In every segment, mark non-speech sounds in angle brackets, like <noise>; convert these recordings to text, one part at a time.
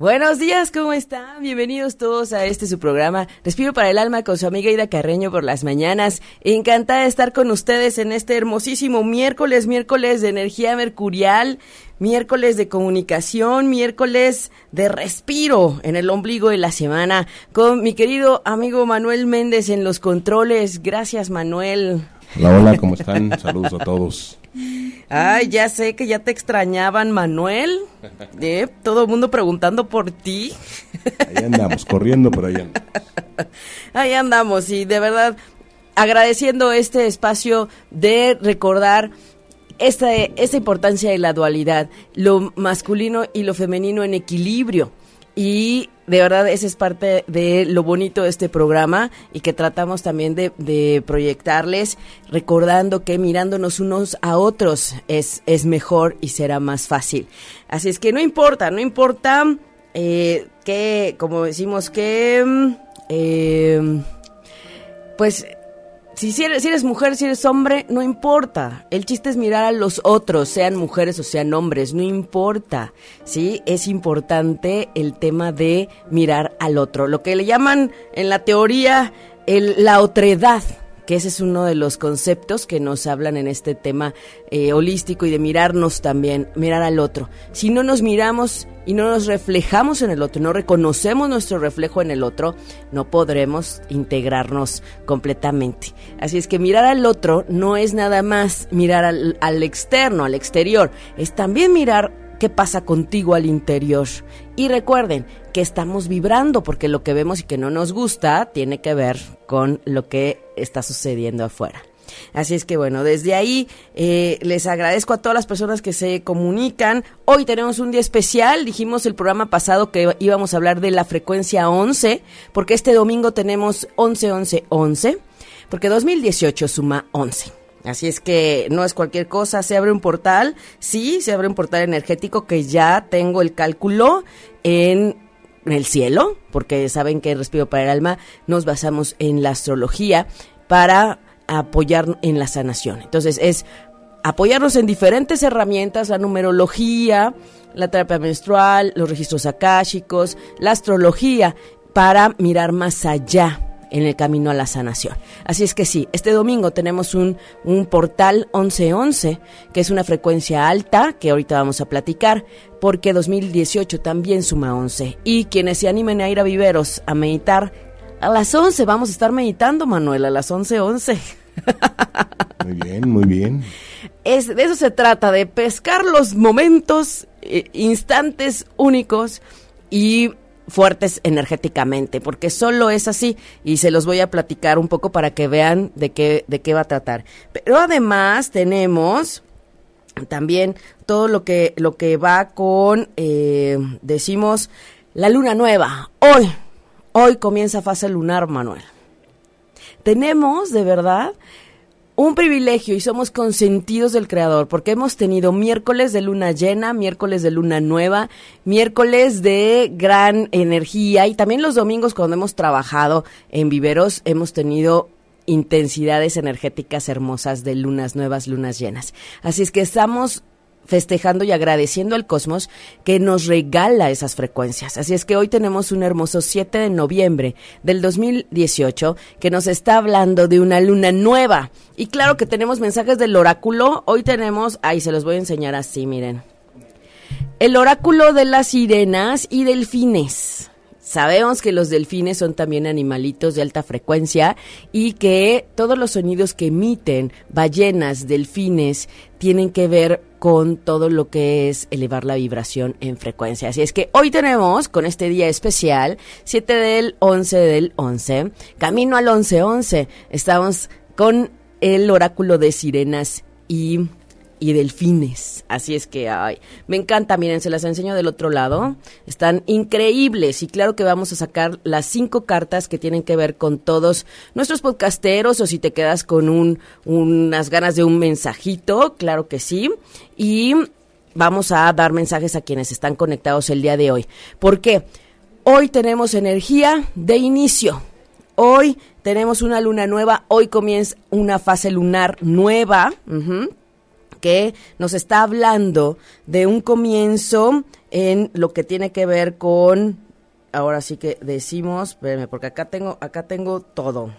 Buenos días, ¿cómo están? Bienvenidos todos a este su programa. Respiro para el alma con su amiga Ida Carreño por las mañanas. Encantada de estar con ustedes en este hermosísimo miércoles, miércoles de energía mercurial, miércoles de comunicación, miércoles de respiro en el ombligo de la semana con mi querido amigo Manuel Méndez en los controles. Gracias, Manuel. Hola, hola, ¿cómo están? Saludos a todos. Ay, ya sé que ya te extrañaban, Manuel. <laughs> ¿Eh? Todo el mundo preguntando por ti. Ahí andamos, corriendo por allá. <laughs> Ahí andamos, y de verdad, agradeciendo este espacio de recordar esta, esta importancia de la dualidad, lo masculino y lo femenino en equilibrio. Y de verdad esa es parte de lo bonito de este programa y que tratamos también de, proyectarles, recordando que mirándonos unos a otros es, es mejor y será más fácil. Así es que no importa, no importa eh, que, como decimos, que... Mm, eh, pues si, eres, mujer, si eres hombre, no importa. El chiste es mirar a los otros, sean mujeres o sean hombres, no importa. ¿Sí? Es importante el tema de mirar al otro. Lo que le llaman en la teoría el, la otredad que ese es uno de los conceptos que nos hablan en este tema eh, holístico y de mirarnos también, mirar al otro. Si no nos miramos y no nos reflejamos en el otro, no reconocemos nuestro reflejo en el otro, no podremos integrarnos completamente. Así es que mirar al otro no es nada más mirar al, al externo, al exterior, es también mirar qué pasa contigo al interior. Y recuerden que estamos vibrando porque lo que vemos y que no nos gusta tiene que ver con lo que está sucediendo afuera. Así es que bueno, desde ahí eh, les agradezco a todas las personas que se comunican. Hoy tenemos un día especial, dijimos el programa pasado que íbamos a hablar de la frecuencia 11, porque este domingo tenemos 11, 11, 11, porque 2018 suma 11. Así es que no es cualquier cosa, se abre un portal, sí, se abre un portal energético que ya tengo el cálculo en el cielo, porque saben que Respiro para el Alma nos basamos en la astrología para apoyar en la sanación. Entonces es apoyarnos en diferentes herramientas, la numerología, la terapia menstrual, los registros akáshicos, la astrología, para mirar más allá en el camino a la sanación. Así es que sí, este domingo tenemos un, un portal 1111, que es una frecuencia alta, que ahorita vamos a platicar, porque 2018 también suma 11. Y quienes se animen a ir a Viveros a meditar, a las 11 vamos a estar meditando, Manuel, a las 11:11. <laughs> Muy bien, muy bien. Es, de eso se trata, de pescar los momentos, eh, instantes únicos y fuertes energéticamente, porque solo es así y se los voy a platicar un poco para que vean de qué, de qué va a tratar. Pero además tenemos también todo lo que, lo que va con, eh, decimos, la luna nueva. Hoy, hoy comienza fase lunar, Manuel. Tenemos, de verdad, un privilegio y somos consentidos del Creador porque hemos tenido miércoles de luna llena, miércoles de luna nueva, miércoles de gran energía y también los domingos cuando hemos trabajado en viveros hemos tenido intensidades energéticas hermosas de lunas nuevas, lunas llenas. Así es que estamos festejando y agradeciendo al cosmos que nos regala esas frecuencias. Así es que hoy tenemos un hermoso 7 de noviembre del 2018 que nos está hablando de una luna nueva. Y claro que tenemos mensajes del oráculo. Hoy tenemos, ahí se los voy a enseñar así, miren. El oráculo de las sirenas y delfines. Sabemos que los delfines son también animalitos de alta frecuencia y que todos los sonidos que emiten ballenas, delfines, tienen que ver con todo lo que es elevar la vibración en frecuencia. Así es que hoy tenemos con este día especial, 7 del 11 del 11, camino al 11-11, estamos con el oráculo de sirenas y y delfines. Así es que, ay, me encanta, miren, se las enseño del otro lado. Están increíbles y claro que vamos a sacar las cinco cartas que tienen que ver con todos nuestros podcasteros o si te quedas con un, unas ganas de un mensajito, claro que sí. Y vamos a dar mensajes a quienes están conectados el día de hoy. ¿Por qué? Hoy tenemos energía de inicio hoy tenemos una luna nueva, hoy comienza una fase lunar nueva. Que nos está hablando de un comienzo en lo que tiene que ver con ahora sí que decimos, espérenme, porque acá tengo acá tengo todo.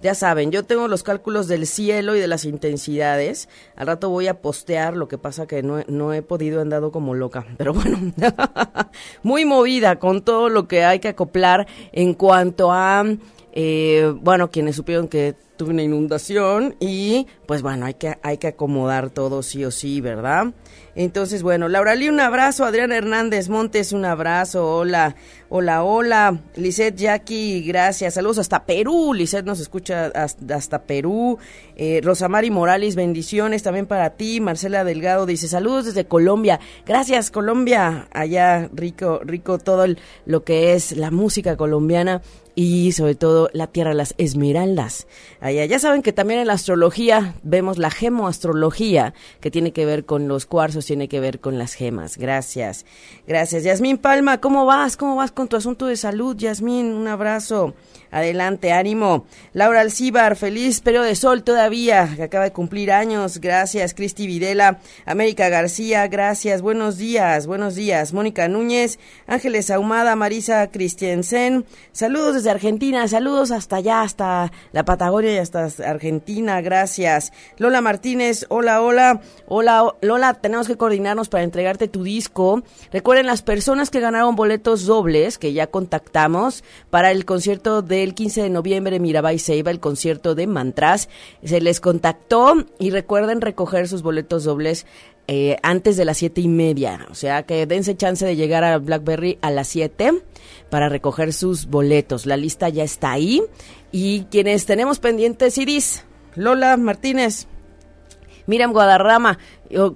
Ya saben, yo tengo los cálculos del cielo y de las intensidades. Al rato voy a postear, lo que pasa que no, he- no he podido, he andado como loca. <laughs> Pero bueno, <laughs> muy movida con todo lo que hay que acoplar en cuanto a, eh, bueno, quienes supieron que tuve una inundación y pues bueno, hay que, hay que acomodar todo sí o sí, ¿verdad? Entonces, bueno, Laura Lee, un abrazo. Adrián Hernández Montes, un abrazo. Hola, hola, hola. Lisette Jackie, gracias. Saludos hasta Perú. Lisette nos escucha hasta, hasta Perú. Eh, Rosamari Morales, bendiciones también para ti. Marcela Delgado dice saludos desde Colombia. Gracias, Colombia. Allá, rico, rico todo el- lo que es la música colombiana y sobre todo la tierra las esmeraldas. Allá ya saben que también en la astrología vemos la gemoastrología que tiene que ver con los cuarzos, tiene que ver con las gemas. Gracias. Gracias. Yasmín Palma, ¿cómo vas? ¿Cómo vas con tu asunto de salud? Yasmín, un abrazo. Adelante, ánimo. Laura Alcíbar, feliz periodo de sol todavía, que acaba de cumplir años. Gracias, Cristi Videla. América García, gracias. Buenos días, buenos días. Mónica Núñez, Ángeles Ahumada, Marisa Christiansen. Saludos desde Argentina, saludos hasta allá, hasta la Patagonia y hasta Argentina, gracias. Lola Martínez, hola, hola. Hola, Lola, tenemos que coordinarnos para entregarte tu disco. Recuerden las personas que ganaron boletos dobles, que ya contactamos, para el concierto del 15 de noviembre Mirabai Seiba, el concierto de Mantras. Se les contactó y recuerden recoger sus boletos dobles eh, antes de las siete y media. O sea que dense chance de llegar a Blackberry a las 7 para recoger sus boletos. La lista ya está ahí. Y quienes tenemos pendientes CDs, Lola Martínez, Miriam Guadarrama,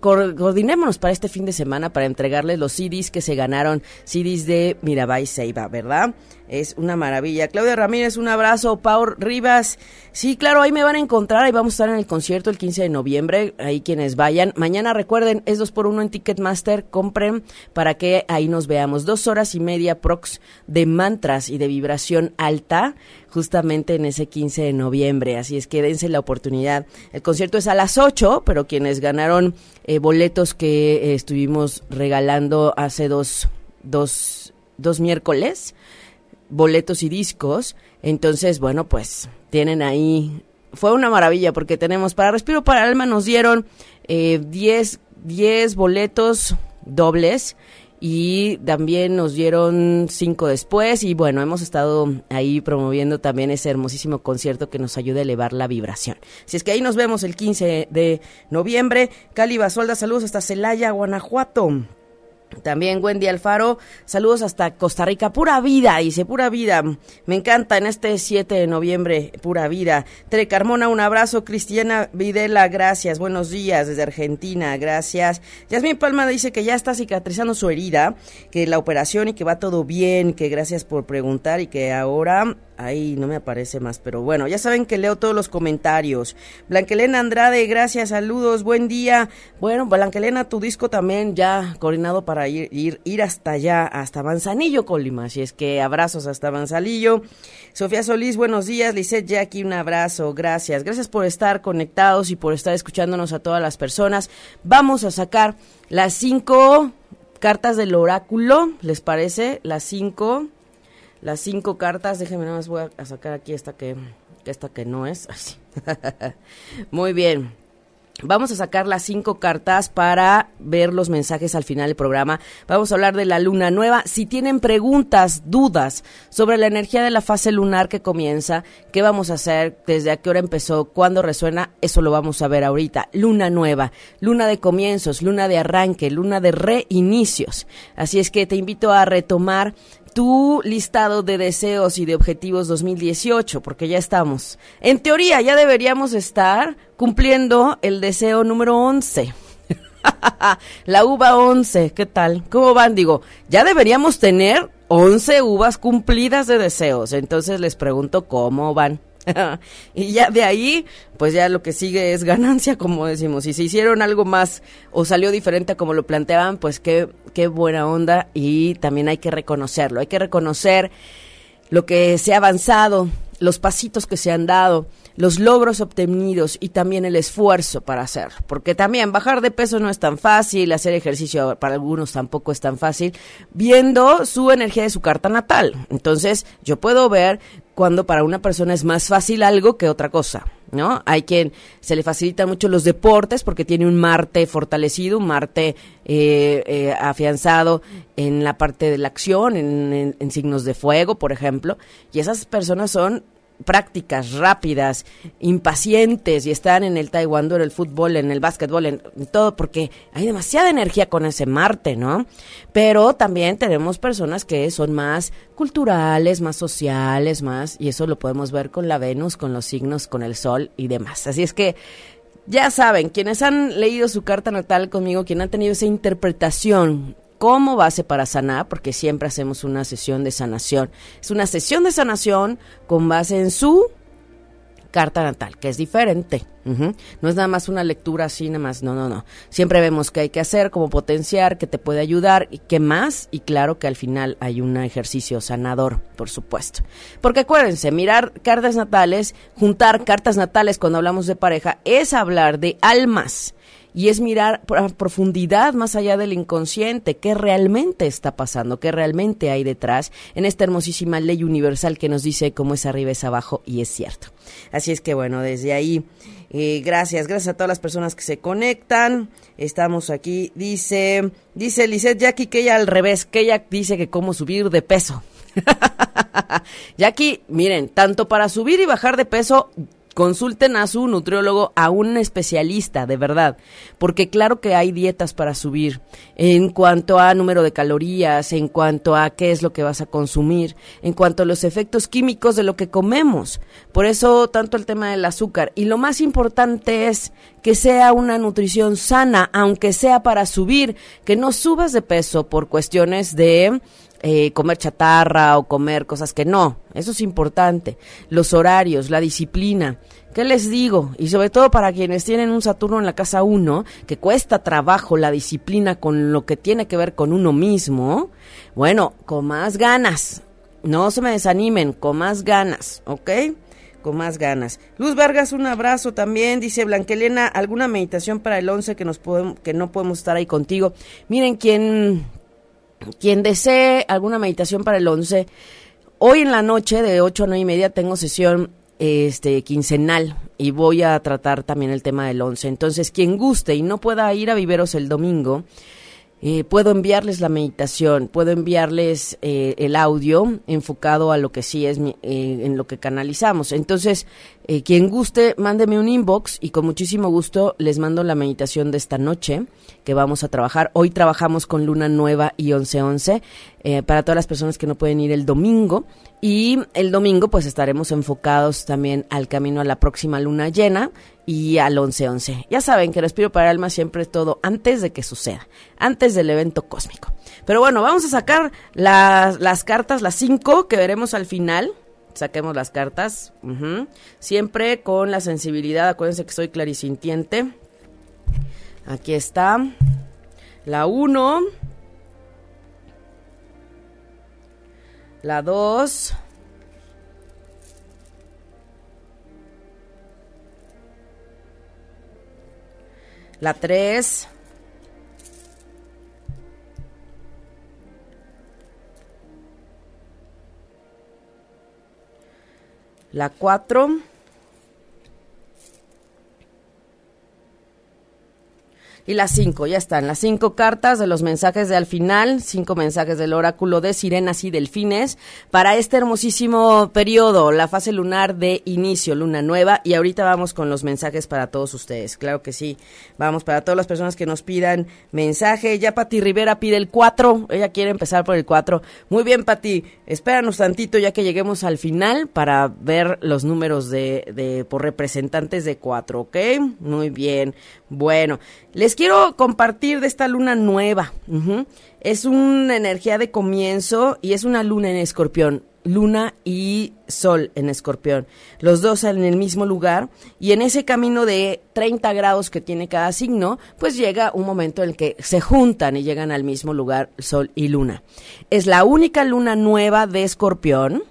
coordinémonos para este fin de semana para entregarles los CDs que se ganaron, CDs de Mirabai Seiba, ¿verdad? Es una maravilla. Claudia Ramírez, un abrazo. Paul Rivas, sí, claro, ahí me van a encontrar, ahí vamos a estar en el concierto el 15 de noviembre, ahí quienes vayan. Mañana recuerden, es dos por uno en Ticketmaster, compren para que ahí nos veamos. Dos horas y media prox de mantras y de vibración alta, justamente en ese 15 de noviembre, así es que dense la oportunidad. El concierto es a las 8, pero quienes ganaron eh, boletos que eh, estuvimos regalando hace dos, dos, dos miércoles, boletos y discos. Entonces, bueno, pues tienen ahí. Fue una maravilla porque tenemos para Respiro para Alma nos dieron eh, 10, 10 boletos dobles y también nos dieron cinco después y bueno, hemos estado ahí promoviendo también ese hermosísimo concierto que nos ayuda a elevar la vibración. Si es que ahí nos vemos el 15 de noviembre. Cali Basolda, saludos hasta Celaya, Guanajuato. También Wendy Alfaro, saludos hasta Costa Rica, pura vida, dice, pura vida. Me encanta en este 7 de noviembre, pura vida. Tere Carmona, un abrazo. Cristiana Videla, gracias. Buenos días desde Argentina, gracias. Yasmin Palma dice que ya está cicatrizando su herida, que la operación y que va todo bien, que gracias por preguntar y que ahora Ahí no me aparece más, pero bueno, ya saben que leo todos los comentarios. Blanquelena Andrade, gracias, saludos, buen día. Bueno, Blanquelena, tu disco también ya coordinado para ir, ir, ir hasta allá, hasta Manzanillo, Colima. Así es que abrazos hasta Manzanillo. Sofía Solís, buenos días. Lisette Jackie, un abrazo, gracias. Gracias por estar conectados y por estar escuchándonos a todas las personas. Vamos a sacar las cinco cartas del oráculo, ¿les parece? Las cinco las cinco cartas. Déjenme nada más voy a sacar aquí esta que, esta que no es. <laughs> Muy bien. Vamos a sacar las cinco cartas para ver los mensajes al final del programa. Vamos a hablar de la luna nueva. Si tienen preguntas, dudas sobre la energía de la fase lunar que comienza, qué vamos a hacer, desde a qué hora empezó, cuándo resuena, eso lo vamos a ver ahorita. Luna nueva, luna de comienzos, luna de arranque, luna de reinicios. Así es que te invito a retomar tu listado de deseos y de objetivos 2018, porque ya estamos. En teoría, ya deberíamos estar cumpliendo el deseo número 11. <laughs> La uva 11, ¿qué tal? ¿Cómo van? Digo, ya deberíamos tener 11 uvas cumplidas de deseos. Entonces les pregunto cómo van. <laughs> y ya de ahí, pues ya lo que sigue es ganancia, como decimos. Si se hicieron algo más o salió diferente a como lo planteaban, pues qué, qué buena onda y también hay que reconocerlo. Hay que reconocer lo que se ha avanzado, los pasitos que se han dado, los logros obtenidos y también el esfuerzo para hacerlo. Porque también bajar de peso no es tan fácil, hacer ejercicio para algunos tampoco es tan fácil, viendo su energía de su carta natal. Entonces, yo puedo ver cuando para una persona es más fácil algo que otra cosa. ¿No? Hay quien se le facilitan mucho los deportes porque tiene un Marte fortalecido, un Marte eh, eh, afianzado en la parte de la acción, en signos de fuego, por ejemplo, y esas personas son prácticas rápidas, impacientes y están en el taekwondo, en el fútbol, en el básquetbol, en, todo, porque hay demasiada energía con ese Marte, ¿no? Pero también tenemos personas que son más culturales, más sociales, más, y eso lo podemos ver con la Venus, con los signos, con el Sol y demás. Así es que ya saben, quienes han leído su carta natal conmigo, quien han tenido esa interpretación como base para sanar, porque siempre hacemos una sesión de sanación. Es una sesión de sanación con base en su carta natal, que es diferente. No es nada más una lectura así, nada más, no, no, no. Siempre vemos qué hay que hacer, cómo potenciar, qué te puede ayudar y qué más. Y claro que al final hay un ejercicio sanador, por supuesto. Porque acuérdense, mirar cartas natales, juntar cartas natales cuando hablamos de pareja, es hablar de almas y es mirar a profundidad más allá del inconsciente, qué realmente está pasando, qué realmente hay detrás en esta hermosísima ley universal que nos dice cómo es arriba es abajo y es cierto. Así es que bueno, desde ahí, eh, gracias, gracias a todas las personas que se conectan. Estamos aquí, dice, dice Lizeth Jackie que ella al revés, que ella dice que cómo subir de peso. <laughs> Jackie, miren, tanto para subir y bajar de peso, Consulten a su nutriólogo, a un especialista, de verdad, porque claro que hay dietas para subir en cuanto a número de calorías, en cuanto a qué es lo que vas a consumir, en cuanto a los efectos químicos de lo que comemos. Por eso tanto el tema del azúcar. Y lo más importante es que sea una nutrición sana, aunque sea para subir, que no subas de peso por cuestiones de eh, comer chatarra o comer cosas que no. Eso es importante. Los horarios, la disciplina. ¿Qué les digo? Y sobre todo para quienes tienen un Saturno en la casa 1, que cuesta trabajo la disciplina con lo que tiene que ver con uno mismo, bueno, con más ganas. No se me desanimen, con más ganas, ¿ok? Con más ganas. Luz Vargas, un abrazo también. Dice Blanquelena, ¿alguna meditación para el 11 que, nos podemos, que no podemos estar ahí contigo? Miren, quien quien desee alguna meditación para el 11, hoy en la noche de 8 a 9 y media tengo sesión este quincenal y voy a tratar también el tema del 11. Entonces, quien guste y no pueda ir a Viveros el domingo, eh, puedo enviarles la meditación, puedo enviarles eh, el audio enfocado a lo que sí es eh, en lo que canalizamos. Entonces, quien guste, mándeme un inbox y con muchísimo gusto les mando la meditación de esta noche que vamos a trabajar. Hoy trabajamos con Luna Nueva y 1111 para todas las personas que no pueden ir el domingo. Y el domingo pues estaremos enfocados también al camino a la próxima luna llena y al 11-11. Ya saben que Respiro para el Alma siempre es todo antes de que suceda, antes del evento cósmico. Pero bueno, vamos a sacar las cartas, las cinco que veremos al final. Saquemos las cartas. Siempre con la sensibilidad. Acuérdense que soy clarisintiente. Aquí está. La 1. La 2. La 3. La 4. Y las cinco, ya están, las cinco cartas de los mensajes de al final, cinco mensajes del oráculo de sirenas y delfines para este hermosísimo periodo, la fase lunar de inicio, luna nueva, y ahorita vamos con los mensajes para todos ustedes, claro que sí, vamos para todas las personas que nos pidan mensaje, ya Pati Rivera pide el 4, ella quiere empezar por el 4, muy bien Pati, espéranos tantito ya que lleguemos al final para ver los números de, de por representantes de 4, ¿ok? Muy bien, bueno, les quiero compartir de esta luna nueva. Es una energía de comienzo y es una luna en escorpión. Luna y Sol en escorpión. Los dos en el mismo lugar y en ese camino de 30 grados que tiene cada signo, pues llega un momento en el que se juntan y llegan al mismo lugar Sol y Luna. Es la única luna nueva de escorpión.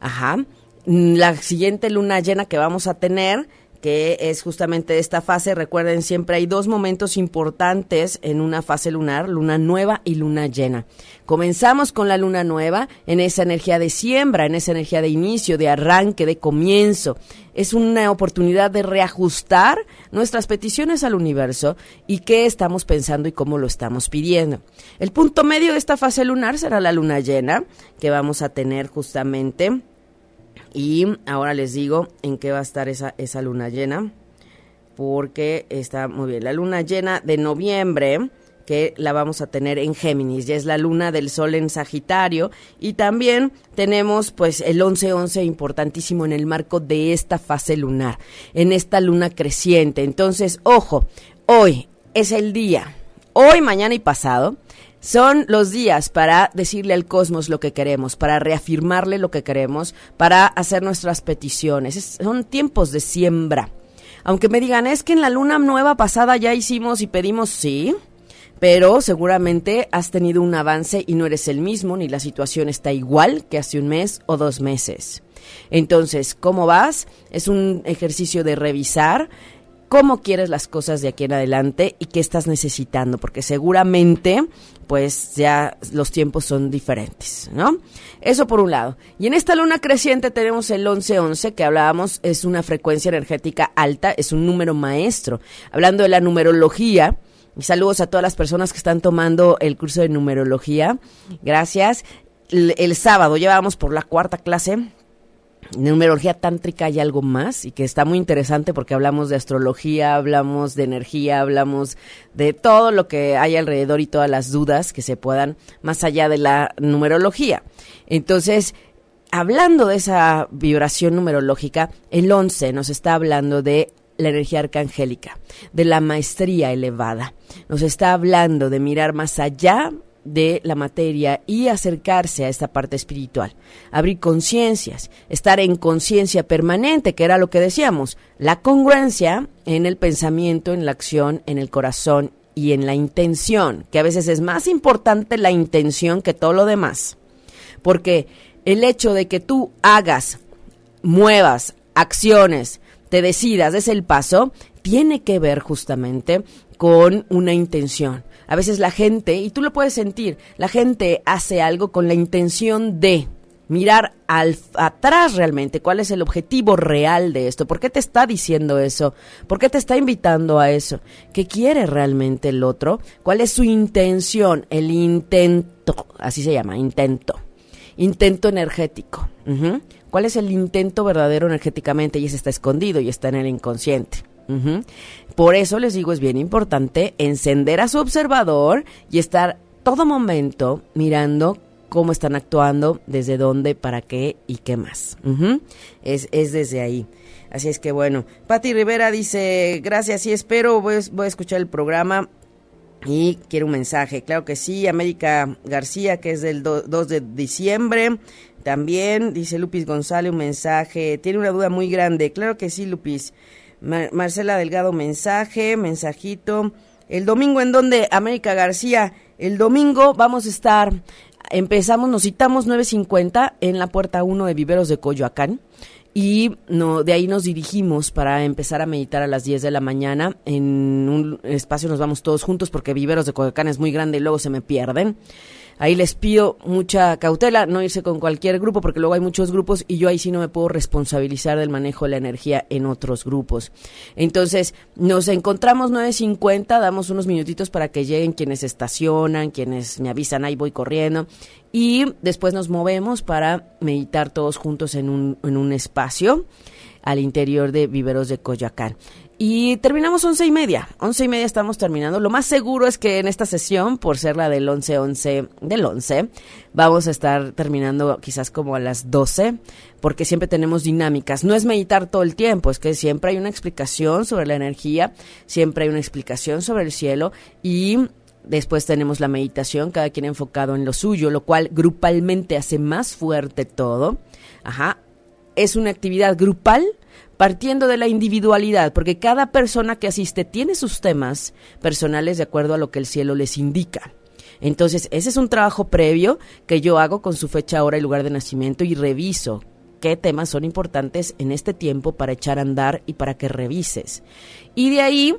Ajá la siguiente luna llena que vamos a tener que es justamente esta fase. Recuerden, siempre hay dos momentos importantes en una fase lunar, luna nueva y luna llena. Comenzamos con la luna nueva en esa energía de siembra, en esa energía de inicio, de arranque, de comienzo. Es una oportunidad de reajustar nuestras peticiones al universo y qué estamos pensando y cómo lo estamos pidiendo. El punto medio de esta fase lunar será la luna llena, que vamos a tener justamente y ahora les digo en qué va a estar esa, esa luna llena, porque está muy bien. La luna llena de noviembre, que la vamos a tener en Géminis, ya es la luna del sol en Sagitario y también tenemos pues el 11-11 importantísimo en el marco de esta fase lunar, en esta luna creciente. Entonces, ojo, hoy es el día, hoy, mañana y pasado, son los días para decirle al cosmos lo que queremos, para reafirmarle lo que queremos, para hacer nuestras peticiones. son tiempos de siembra. Aunque me digan, es que en la luna nueva pasada ya hicimos y pedimos, sí, pero seguramente has tenido un avance y no eres el mismo, ni la situación está igual que hace un mes o dos meses. Entonces, ¿cómo vas? Es un ejercicio de revisar cómo quieres las cosas de aquí en adelante y qué estás necesitando, porque seguramente pues ya los tiempos son diferentes, ¿no? Eso por un lado. Y en esta luna creciente tenemos el 1111 que hablábamos, es una frecuencia energética alta, es un número maestro. Hablando de la numerología, y saludos a todas las personas que están tomando el curso de numerología. Gracias. El, el sábado ya vamos por la cuarta clase numerología tántrica hay algo más y que está muy interesante porque hablamos de astrología, hablamos de energía, hablamos de todo lo que hay alrededor y todas las dudas que se puedan más allá de la numerología. Entonces, hablando de esa vibración numerológica, el 11 nos está hablando de la energía arcangélica, de la maestría elevada. Nos está hablando de mirar más allá de la materia y acercarse a esta parte espiritual, abrir conciencias, estar en conciencia permanente, que era lo que decíamos, la congruencia en el pensamiento, en la acción, en el corazón y en la intención, que a veces es más importante la intención que todo lo demás, porque el hecho de que tú hagas, muevas, acciones, te decidas, es el paso, tiene que ver justamente con una intención a veces la gente, y tú lo puedes sentir, la gente hace algo con la intención de mirar al, atrás realmente cuál es el objetivo real de esto, por qué te está diciendo eso, por qué te está invitando a eso, qué quiere realmente el otro, cuál es su intención, el intento, así se llama, intento, intento energético. ¿Cuál es el intento verdadero energéticamente? Y ese está escondido y está en el inconsciente. Por eso les digo, es bien importante encender a su observador y estar todo momento mirando cómo están actuando, desde dónde, para qué y qué más. es, es desde ahí. Así es que bueno, Patti Rivera dice, gracias y espero, voy, voy a escuchar el programa y quiero un mensaje. Claro que sí, América García, que es del 2 de diciembre. También dice Lupis González un mensaje. Tiene una duda muy grande. Claro que sí, Lupis. Marcela Delgado, mensaje, mensajito. El domingo, ¿en dónde? América García. El domingo vamos a estar, empezamos, nos citamos 9.50 en la puerta 1 de Viveros de Coyoacán. Y no, de ahí nos dirigimos para empezar a meditar a las 10 de la mañana. En un espacio nos vamos todos juntos porque Viveros de Coyoacán es muy grande y luego se me pierden. Ahí les pido mucha cautela, no irse con cualquier grupo, porque luego hay muchos grupos y yo ahí sí no me puedo responsabilizar del manejo de la energía en otros grupos. Entonces, nos encontramos 9.50, damos unos minutitos para que lleguen quienes estacionan, quienes me avisan, ahí voy corriendo. Y después nos movemos para meditar todos juntos en un, en un espacio al interior de Viveros de Coyoacán. Y terminamos once y media. Once y media estamos terminando. Lo más seguro es que en esta sesión, por ser la del 11-11 del 11, vamos a estar terminando quizás como a las 12, porque siempre tenemos dinámicas. No es meditar todo el tiempo, es que siempre hay una explicación sobre la energía, siempre hay una explicación sobre el cielo y después tenemos la meditación, cada quien enfocado en lo suyo, lo cual grupalmente hace más fuerte todo. Ajá. Es una actividad grupal partiendo de la individualidad, porque cada persona que asiste tiene sus temas personales de acuerdo a lo que el cielo les indica. Entonces, ese es un trabajo previo que yo hago con su fecha, hora y lugar de nacimiento y reviso qué temas son importantes en este tiempo para echar a andar y para que revises. Y de ahí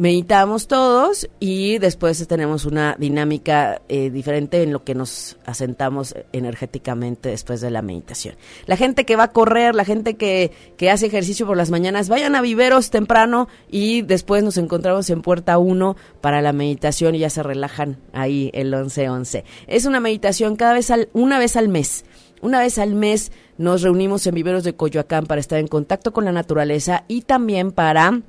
meditamos todos y después tenemos una dinámica eh, diferente en lo que nos asentamos energéticamente después de la meditación. La gente que va a correr, la gente que, que hace ejercicio por las mañanas, vayan a viveros temprano y después nos encontramos en puerta 1 para la meditación y ya se relajan ahí el 11-11. Es una meditación cada vez al, una vez al mes. Una vez al mes nos reunimos en viveros de Coyoacán para estar en contacto con la naturaleza y también para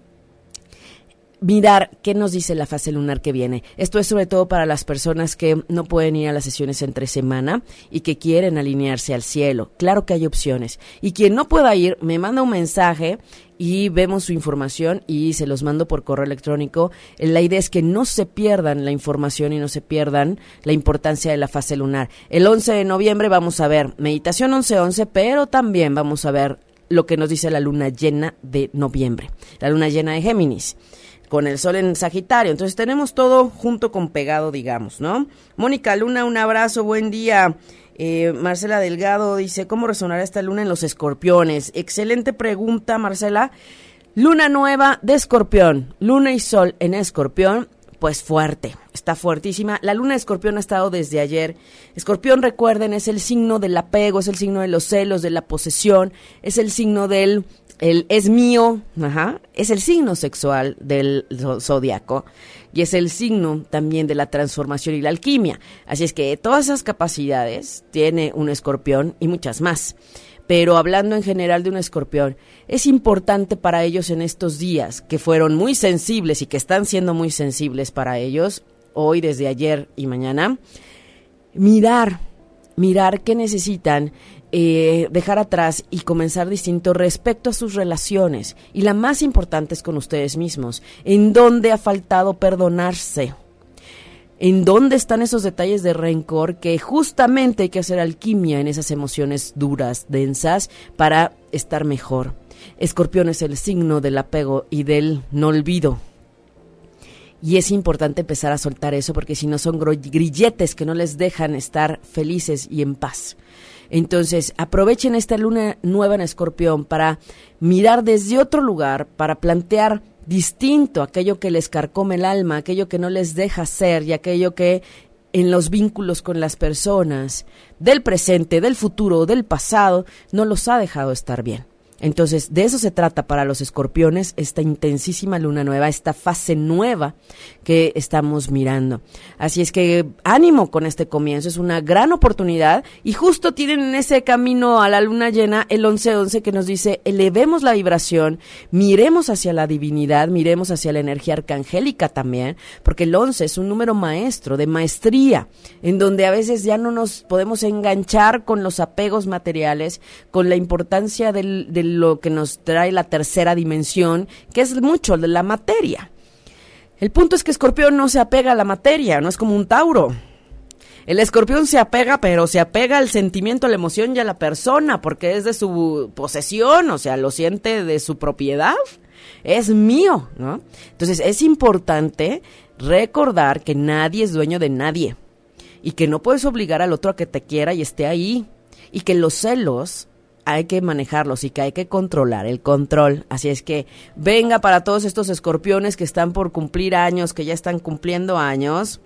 mirar qué nos dice la fase lunar que viene. Esto es sobre todo para las personas que no pueden ir a las sesiones entre semana y que quieren alinearse al cielo. Claro que hay opciones. Y quien no pueda ir, me manda un mensaje y vemos su información y se los mando por correo electrónico. La idea es que no se pierdan la información y no se pierdan la importancia de la fase lunar. El 11 de noviembre vamos a ver meditación 11-11, pero también vamos a ver lo que nos dice la luna llena de noviembre, la luna llena de Géminis con el sol en Sagitario. Entonces tenemos todo junto con pegado, digamos, ¿no? Mónica Luna, un abrazo, buen día. Eh, Marcela Delgado dice, ¿cómo resonará esta luna en los escorpiones? Excelente pregunta, Marcela. Luna nueva de escorpión, luna y sol en escorpión, pues fuerte, está fuertísima. La luna de escorpión ha estado desde ayer. Escorpión, recuerden, es el signo del apego, es el signo de los celos, de la posesión, es el signo del el es mío, ajá, es el signo sexual del zodiaco y es el signo también de la transformación y la alquimia. Así es que todas esas capacidades tiene un escorpión y muchas más. Pero hablando en general de un escorpión, es importante para ellos en estos días, que fueron muy sensibles y que están siendo muy sensibles para ellos, hoy, desde ayer y mañana, mirar, mirar qué necesitan eh, dejar atrás y comenzar distinto respecto a sus relaciones. Y la más importante es con ustedes mismos. ¿En dónde ha faltado perdonarse? ¿En dónde están esos detalles de rencor que justamente hay que hacer alquimia en esas emociones duras, densas, para estar mejor? Escorpión es el signo del apego y del no olvido. Y es importante empezar a soltar eso porque si no son grilletes que no les dejan estar felices y en paz. Entonces, aprovechen esta luna nueva en escorpión para mirar desde otro lugar, para plantear distinto aquello que les carcome el alma, aquello que no les deja ser y aquello que en los vínculos con las personas del presente, del futuro, del pasado, no los ha dejado estar bien. Entonces, de eso se trata para los escorpiones, esta intensísima luna nueva, esta fase nueva que estamos mirando. Así es que ánimo con este comienzo, es una gran oportunidad y justo tienen en ese camino a la luna llena el 11-11 que nos dice, elevemos la vibración, miremos hacia la divinidad, miremos hacia la energía arcangélica también, porque el 11 es un número maestro, de maestría, en donde a veces ya no nos podemos enganchar con los apegos materiales, con la importancia del, del lo que nos trae la tercera dimensión, que es mucho de la materia. El punto es que Escorpión no se apega a la materia, no es como un Tauro. El escorpión se apega, pero se apega al sentimiento, a la emoción y a la persona, porque es de su posesión, o sea, lo siente de su propiedad. Es mío, ¿no? Entonces es importante recordar que nadie es dueño de nadie y que no puedes obligar al otro a que te quiera y esté ahí y que los celos hay que manejarlos y que hay que controlar el control. Así es que venga para todos estos escorpiones que están por cumplir años, que ya están cumpliendo años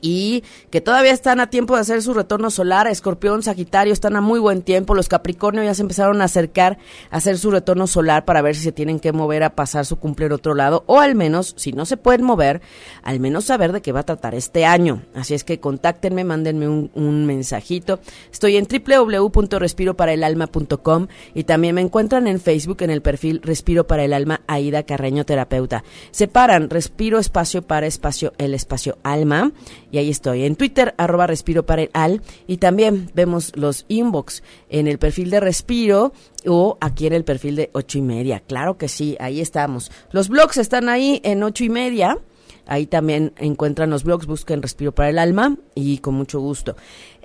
y que todavía están a tiempo de hacer su retorno solar. Escorpión, Sagitario están a muy buen tiempo. Los Capricornio ya se empezaron a acercar a hacer su retorno solar para ver si se tienen que mover a pasar su cumplir otro lado o al menos, si no se pueden mover, al menos saber de qué va a tratar este año. Así es que contáctenme, mándenme un, un mensajito. Estoy en www.respiroparaelalma.com y también me encuentran en Facebook en el perfil Respiro para el Alma Aida Carreño Terapeuta. Separan Respiro espacio para espacio el espacio alma y ahí estoy. En Twitter, arroba respiro para el al. Y también vemos los inbox en el perfil de respiro o aquí en el perfil de ocho y media. Claro que sí, ahí estamos. Los blogs están ahí en ocho y media. Ahí también encuentran los blogs, busquen Respiro para el Alma y con mucho gusto.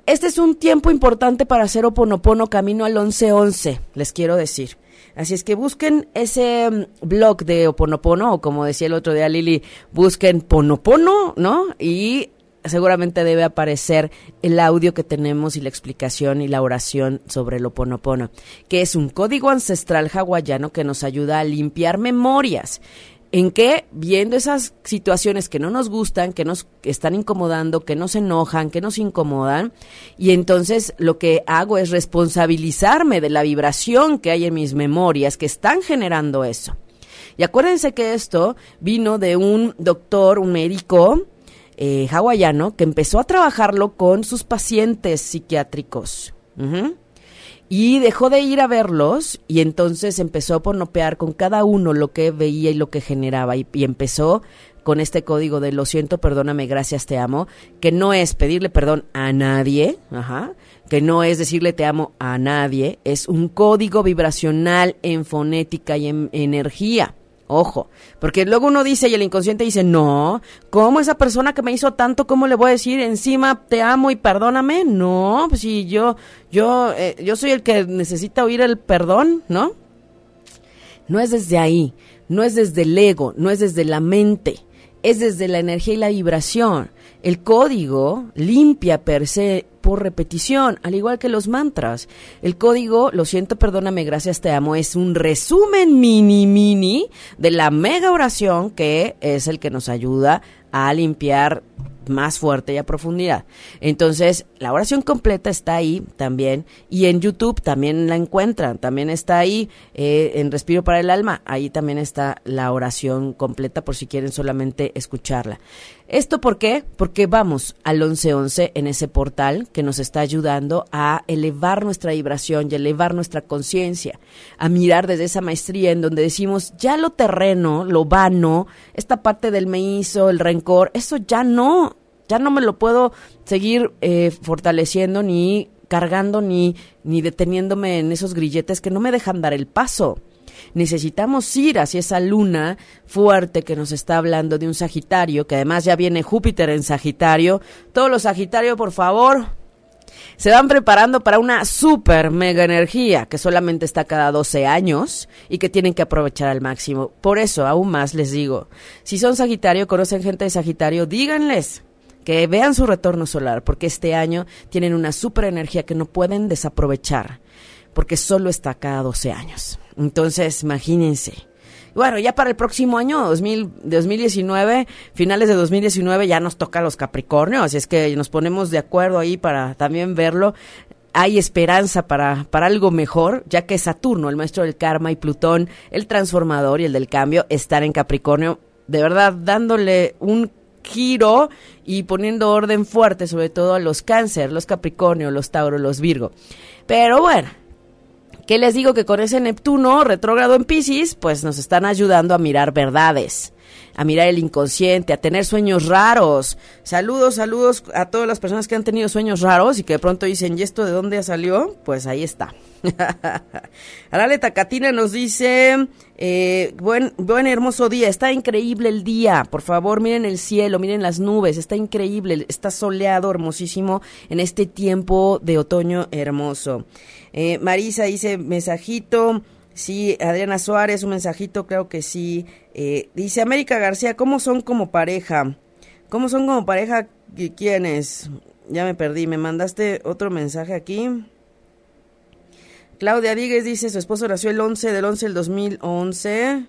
Este es un tiempo importante para hacer Oponopono camino al 1111, les quiero decir. Así es que busquen ese mm, blog de Oponopono, o como decía el otro día Lili, busquen Ponopono, ¿no? Y seguramente debe aparecer el audio que tenemos y la explicación y la oración sobre el Oponopono, que es un código ancestral hawaiano que nos ayuda a limpiar memorias. ¿En qué? Viendo esas situaciones que no nos gustan, que nos están incomodando, que nos enojan, que nos incomodan, y entonces lo que hago es responsabilizarme de la vibración que hay en mis memorias que están generando eso. Y acuérdense que esto vino de un doctor, un médico eh, hawaiano, que empezó a trabajarlo con sus pacientes psiquiátricos. Y dejó de ir a verlos y entonces empezó a ponopear con cada uno lo que veía y lo que generaba. Y, empezó con este código de lo siento, perdóname, gracias, te amo, que no es pedirle perdón a nadie, que no es decirle te amo a nadie, es un código vibracional en fonética y en energía. Ojo, porque luego uno dice y el inconsciente dice, no, ¿cómo esa persona que me hizo tanto, cómo le voy a decir encima te amo y perdóname? No, pues si yo, yo, eh, yo soy el que necesita oír el perdón, ¿no? No es desde ahí, no es desde el ego, no es desde la mente, es desde la energía y la vibración. El código limpia per se por repetición, al igual que los mantras. El código, lo siento, perdóname, gracias, te amo, es un resumen mini mini de la mega oración que es el que nos ayuda a limpiar más fuerte y a profundidad. Entonces, la oración completa está ahí también y en YouTube también la encuentran, también está ahí eh, en Respiro para el Alma, ahí también está la oración completa por si quieren solamente escucharla. ¿Esto por qué? Porque vamos al 1111 en ese portal que nos está ayudando a elevar nuestra vibración y elevar nuestra conciencia, a mirar desde esa maestría en donde decimos, ya lo terreno, lo vano, esta parte del me hizo, el rencor, eso ya no, ya no me lo puedo seguir eh, fortaleciendo ni cargando ni, ni deteniéndome en esos grilletes que no me dejan dar el paso necesitamos ir hacia esa luna fuerte que nos está hablando de un Sagitario, que además ya viene Júpiter en Sagitario. Todos los Sagitarios, por favor, se van preparando para una super mega energía que solamente está cada 12 años y que tienen que aprovechar al máximo. Por eso, aún más les digo, si son Sagitario, conocen gente de Sagitario, díganles que vean su retorno solar, porque este año tienen una super energía que no pueden desaprovechar, porque solo está cada 12 años. Entonces, imagínense. Bueno, ya para el próximo año, 2000, 2019, finales de 2019, ya nos toca los Capricornios, así es que nos ponemos de acuerdo ahí para también verlo. Hay esperanza para, para algo mejor, ya que Saturno, el maestro del karma, y Plutón, el transformador y el del cambio, están en Capricornio, de verdad dándole un giro y poniendo orden fuerte, sobre todo a los cáncer, los Capricornio, los Tauro, los Virgo. Pero bueno, ¿Qué les digo que con ese Neptuno retrógrado en Pisces, pues nos están ayudando a mirar verdades, a mirar el inconsciente, a tener sueños raros. Saludos, saludos a todas las personas que han tenido sueños raros y que de pronto dicen, ¿y esto de dónde salió? Pues ahí está. <laughs> Arale Tacatina nos dice, eh, buen, buen hermoso día, está increíble el día, por favor miren el cielo, miren las nubes, está increíble, está soleado, hermosísimo en este tiempo de otoño hermoso. Eh, Marisa dice, mensajito. Sí, Adriana Suárez, un mensajito, creo que sí. Eh, dice América García, ¿cómo son como pareja? ¿Cómo son como pareja? ¿Quiénes? Ya me perdí, me mandaste otro mensaje aquí. Claudia Díguez dice, su esposo nació el 11 del 11 del 2011.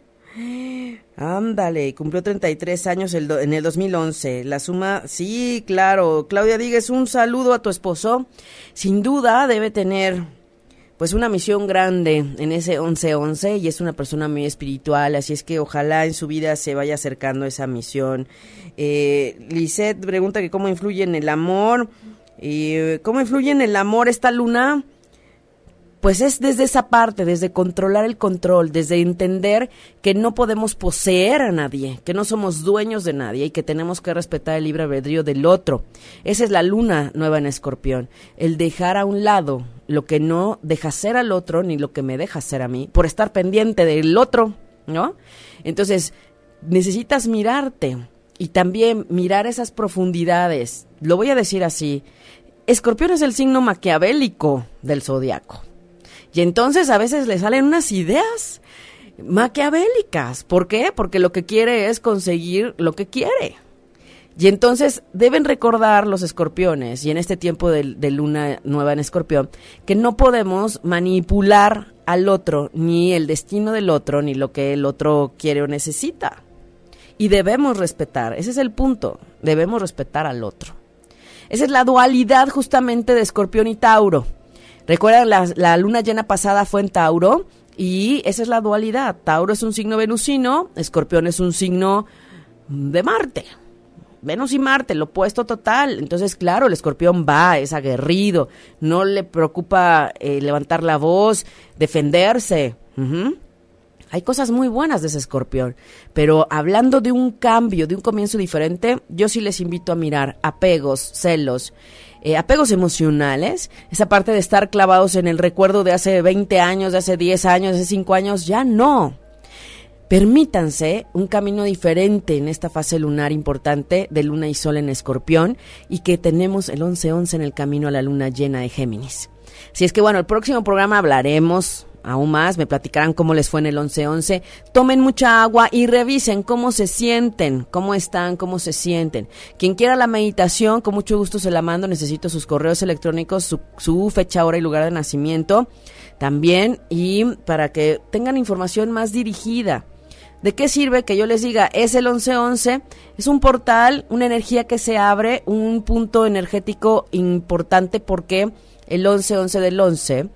Ándale, cumplió 33 años el en el 2011. La suma, sí, claro. Claudia Díguez, un saludo a tu esposo. Sin duda debe tener pues una misión grande en ese 11-11 y es una persona muy espiritual, así es que ojalá en su vida se vaya acercando a esa misión. Eh, Lisette pregunta que cómo influye en el amor. y ¿Cómo influye en el amor esta luna? Pues es desde esa parte, desde controlar el control, desde entender que no podemos poseer a nadie, que no somos dueños de nadie y que tenemos que respetar el libre albedrío del otro. Esa es la luna nueva en escorpión, el dejar a un lado lo que no deja ser al otro ni lo que me deja ser a mí, por estar pendiente del otro, ¿no? Entonces, necesitas mirarte y también mirar esas profundidades. Lo voy a decir así, escorpión es el signo maquiavélico del zodiaco. Y entonces a veces le salen unas ideas maquiavélicas. ¿Por qué? Porque lo que quiere es conseguir lo que quiere. Y entonces deben recordar los escorpiones, y en este tiempo de, luna nueva en escorpión, que no podemos manipular al otro, ni el destino del otro, ni lo que el otro quiere o necesita. Y debemos respetar, ese es el punto, debemos respetar al otro. Esa es la dualidad justamente de escorpión y Tauro. Recuerdan, la, la luna llena pasada fue en Tauro y esa es la dualidad. Tauro es un signo venusino, escorpión es un signo de Marte. Venus y Marte, lo opuesto total. Entonces, claro, el escorpión va, es aguerrido, no le preocupa eh, levantar la voz, defenderse. Hay cosas muy buenas de ese escorpión, pero hablando de un cambio, de un comienzo diferente, yo sí les invito a mirar apegos, celos, eh, apegos emocionales, esa parte de estar clavados en el recuerdo de hace 20 años, de hace 10 años, de hace 5 años, ya no. Permítanse un camino diferente en esta fase lunar importante de luna y sol en escorpión y que tenemos el 11-11 en el camino a la luna llena de Géminis. Si es que bueno, el próximo programa hablaremos aún más, me platicarán cómo les fue en el 11-11. Tomen mucha agua y revisen cómo se sienten, cómo están, cómo se sienten. Quien quiera la meditación, con mucho gusto se la mando. Necesito sus correos electrónicos, su, su fecha, hora y lugar de nacimiento también y para que tengan información más dirigida. ¿De qué sirve que yo les diga, es el 1111? Es un portal, una energía que se abre, un punto energético importante porque el 1111 del 11,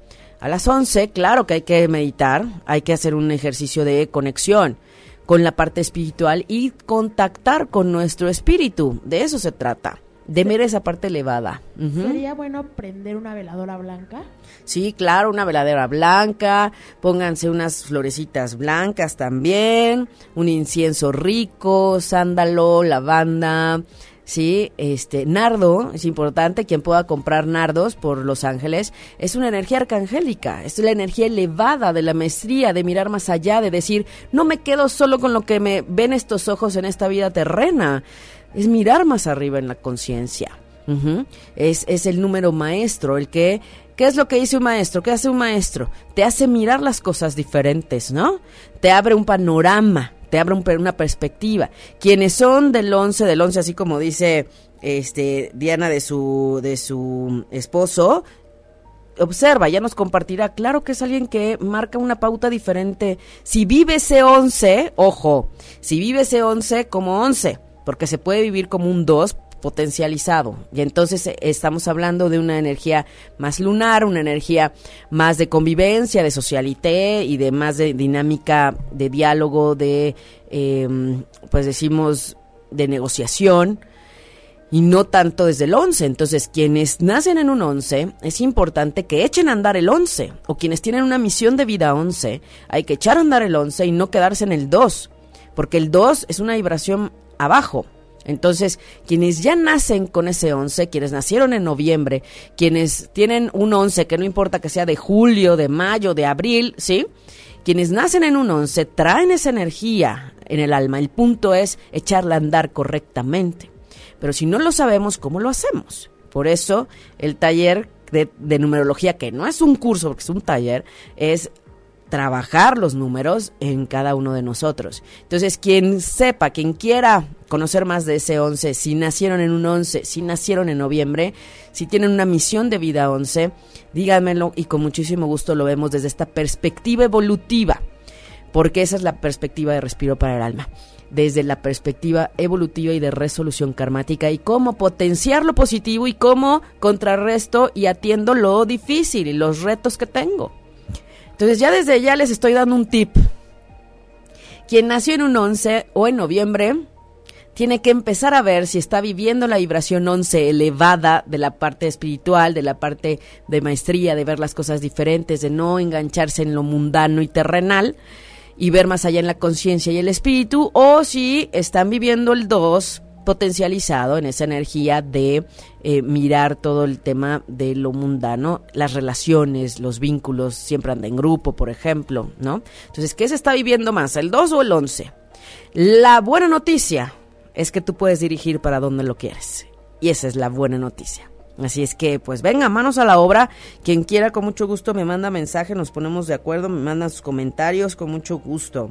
a las 11, claro que hay que meditar, hay que hacer un ejercicio de conexión con la parte espiritual y contactar con nuestro espíritu. De eso se trata, de ver esa parte elevada. ¿Sería bueno prender una veladora blanca? Sí, claro, una veladera blanca, pónganse unas florecitas blancas también, un incienso rico, sándalo, lavanda, sí, este, nardo, es importante, quien pueda comprar nardos por Los Ángeles, es una energía arcangélica, es la energía elevada de la maestría, de mirar más allá, de decir, no me quedo solo con lo que me ven estos ojos en esta vida terrena, es mirar más arriba en la conciencia. Es, es el número maestro, el que ¿Qué es lo que dice un maestro? ¿Qué hace un maestro? Te hace mirar las cosas diferentes, ¿no? Te abre un panorama, te abre un una perspectiva. Quienes son del 11, del 11, así como dice este Diana de su, de su esposo, observa, ya nos compartirá. Claro que es alguien que marca una pauta diferente. Si vive ese 11, ojo, si vive ese 11 como 11, porque se puede vivir como un 2 potencializado. Y entonces eh, estamos hablando de una energía más lunar, una energía más de convivencia, de socialité y de más de dinámica de diálogo, de, eh, pues decimos, de negociación y no tanto desde el 11. Entonces, quienes nacen en un 11, es importante que echen a andar el 11. O quienes tienen una misión de vida 11, hay que echar a andar el 11 y no quedarse en el 2. Porque el 2 es una vibración abajo. Entonces, quienes ya nacen con ese 11, quienes nacieron en noviembre, quienes tienen un 11, que no importa que sea de julio, de mayo, de abril, ¿sí? Quienes nacen en un 11 traen esa energía en el alma. El punto es echarla a andar correctamente. Pero si no lo sabemos, ¿cómo lo hacemos? Por eso el taller de, de numerología, que no es un curso, porque es un taller, es trabajar los números en cada uno de nosotros. Entonces, quien sepa, quien quiera conocer más de ese 11, si nacieron en un 11, si nacieron en noviembre, si tienen una misión de vida 11, díganmelo y con muchísimo gusto lo vemos desde esta perspectiva evolutiva, porque esa es la perspectiva de respiro para el alma desde la perspectiva evolutiva y de resolución karmática y cómo potenciar lo positivo y cómo contrarresto y atiendo lo difícil y los retos que tengo. Entonces ya desde ya les estoy dando un tip. Quien nació en un 11 o en noviembre tiene que empezar a ver si está viviendo la vibración 11 elevada de la parte espiritual, de la parte de maestría, de ver las cosas diferentes, de no engancharse en lo mundano y terrenal y ver más allá en la conciencia y el espíritu, o si están viviendo el 2 potencializado en esa energía de eh, mirar todo el tema de lo mundano, las relaciones, los vínculos, siempre anda en grupo, por ejemplo, ¿no? Entonces, ¿qué se está viviendo más, el 2 o el 11? La buena noticia es que tú puedes dirigir para donde lo quieres. Y esa es la buena noticia. Así es que, pues venga, manos a la obra. Quien quiera, con mucho gusto, me manda mensaje, nos ponemos de acuerdo, me mandan sus comentarios, con mucho gusto.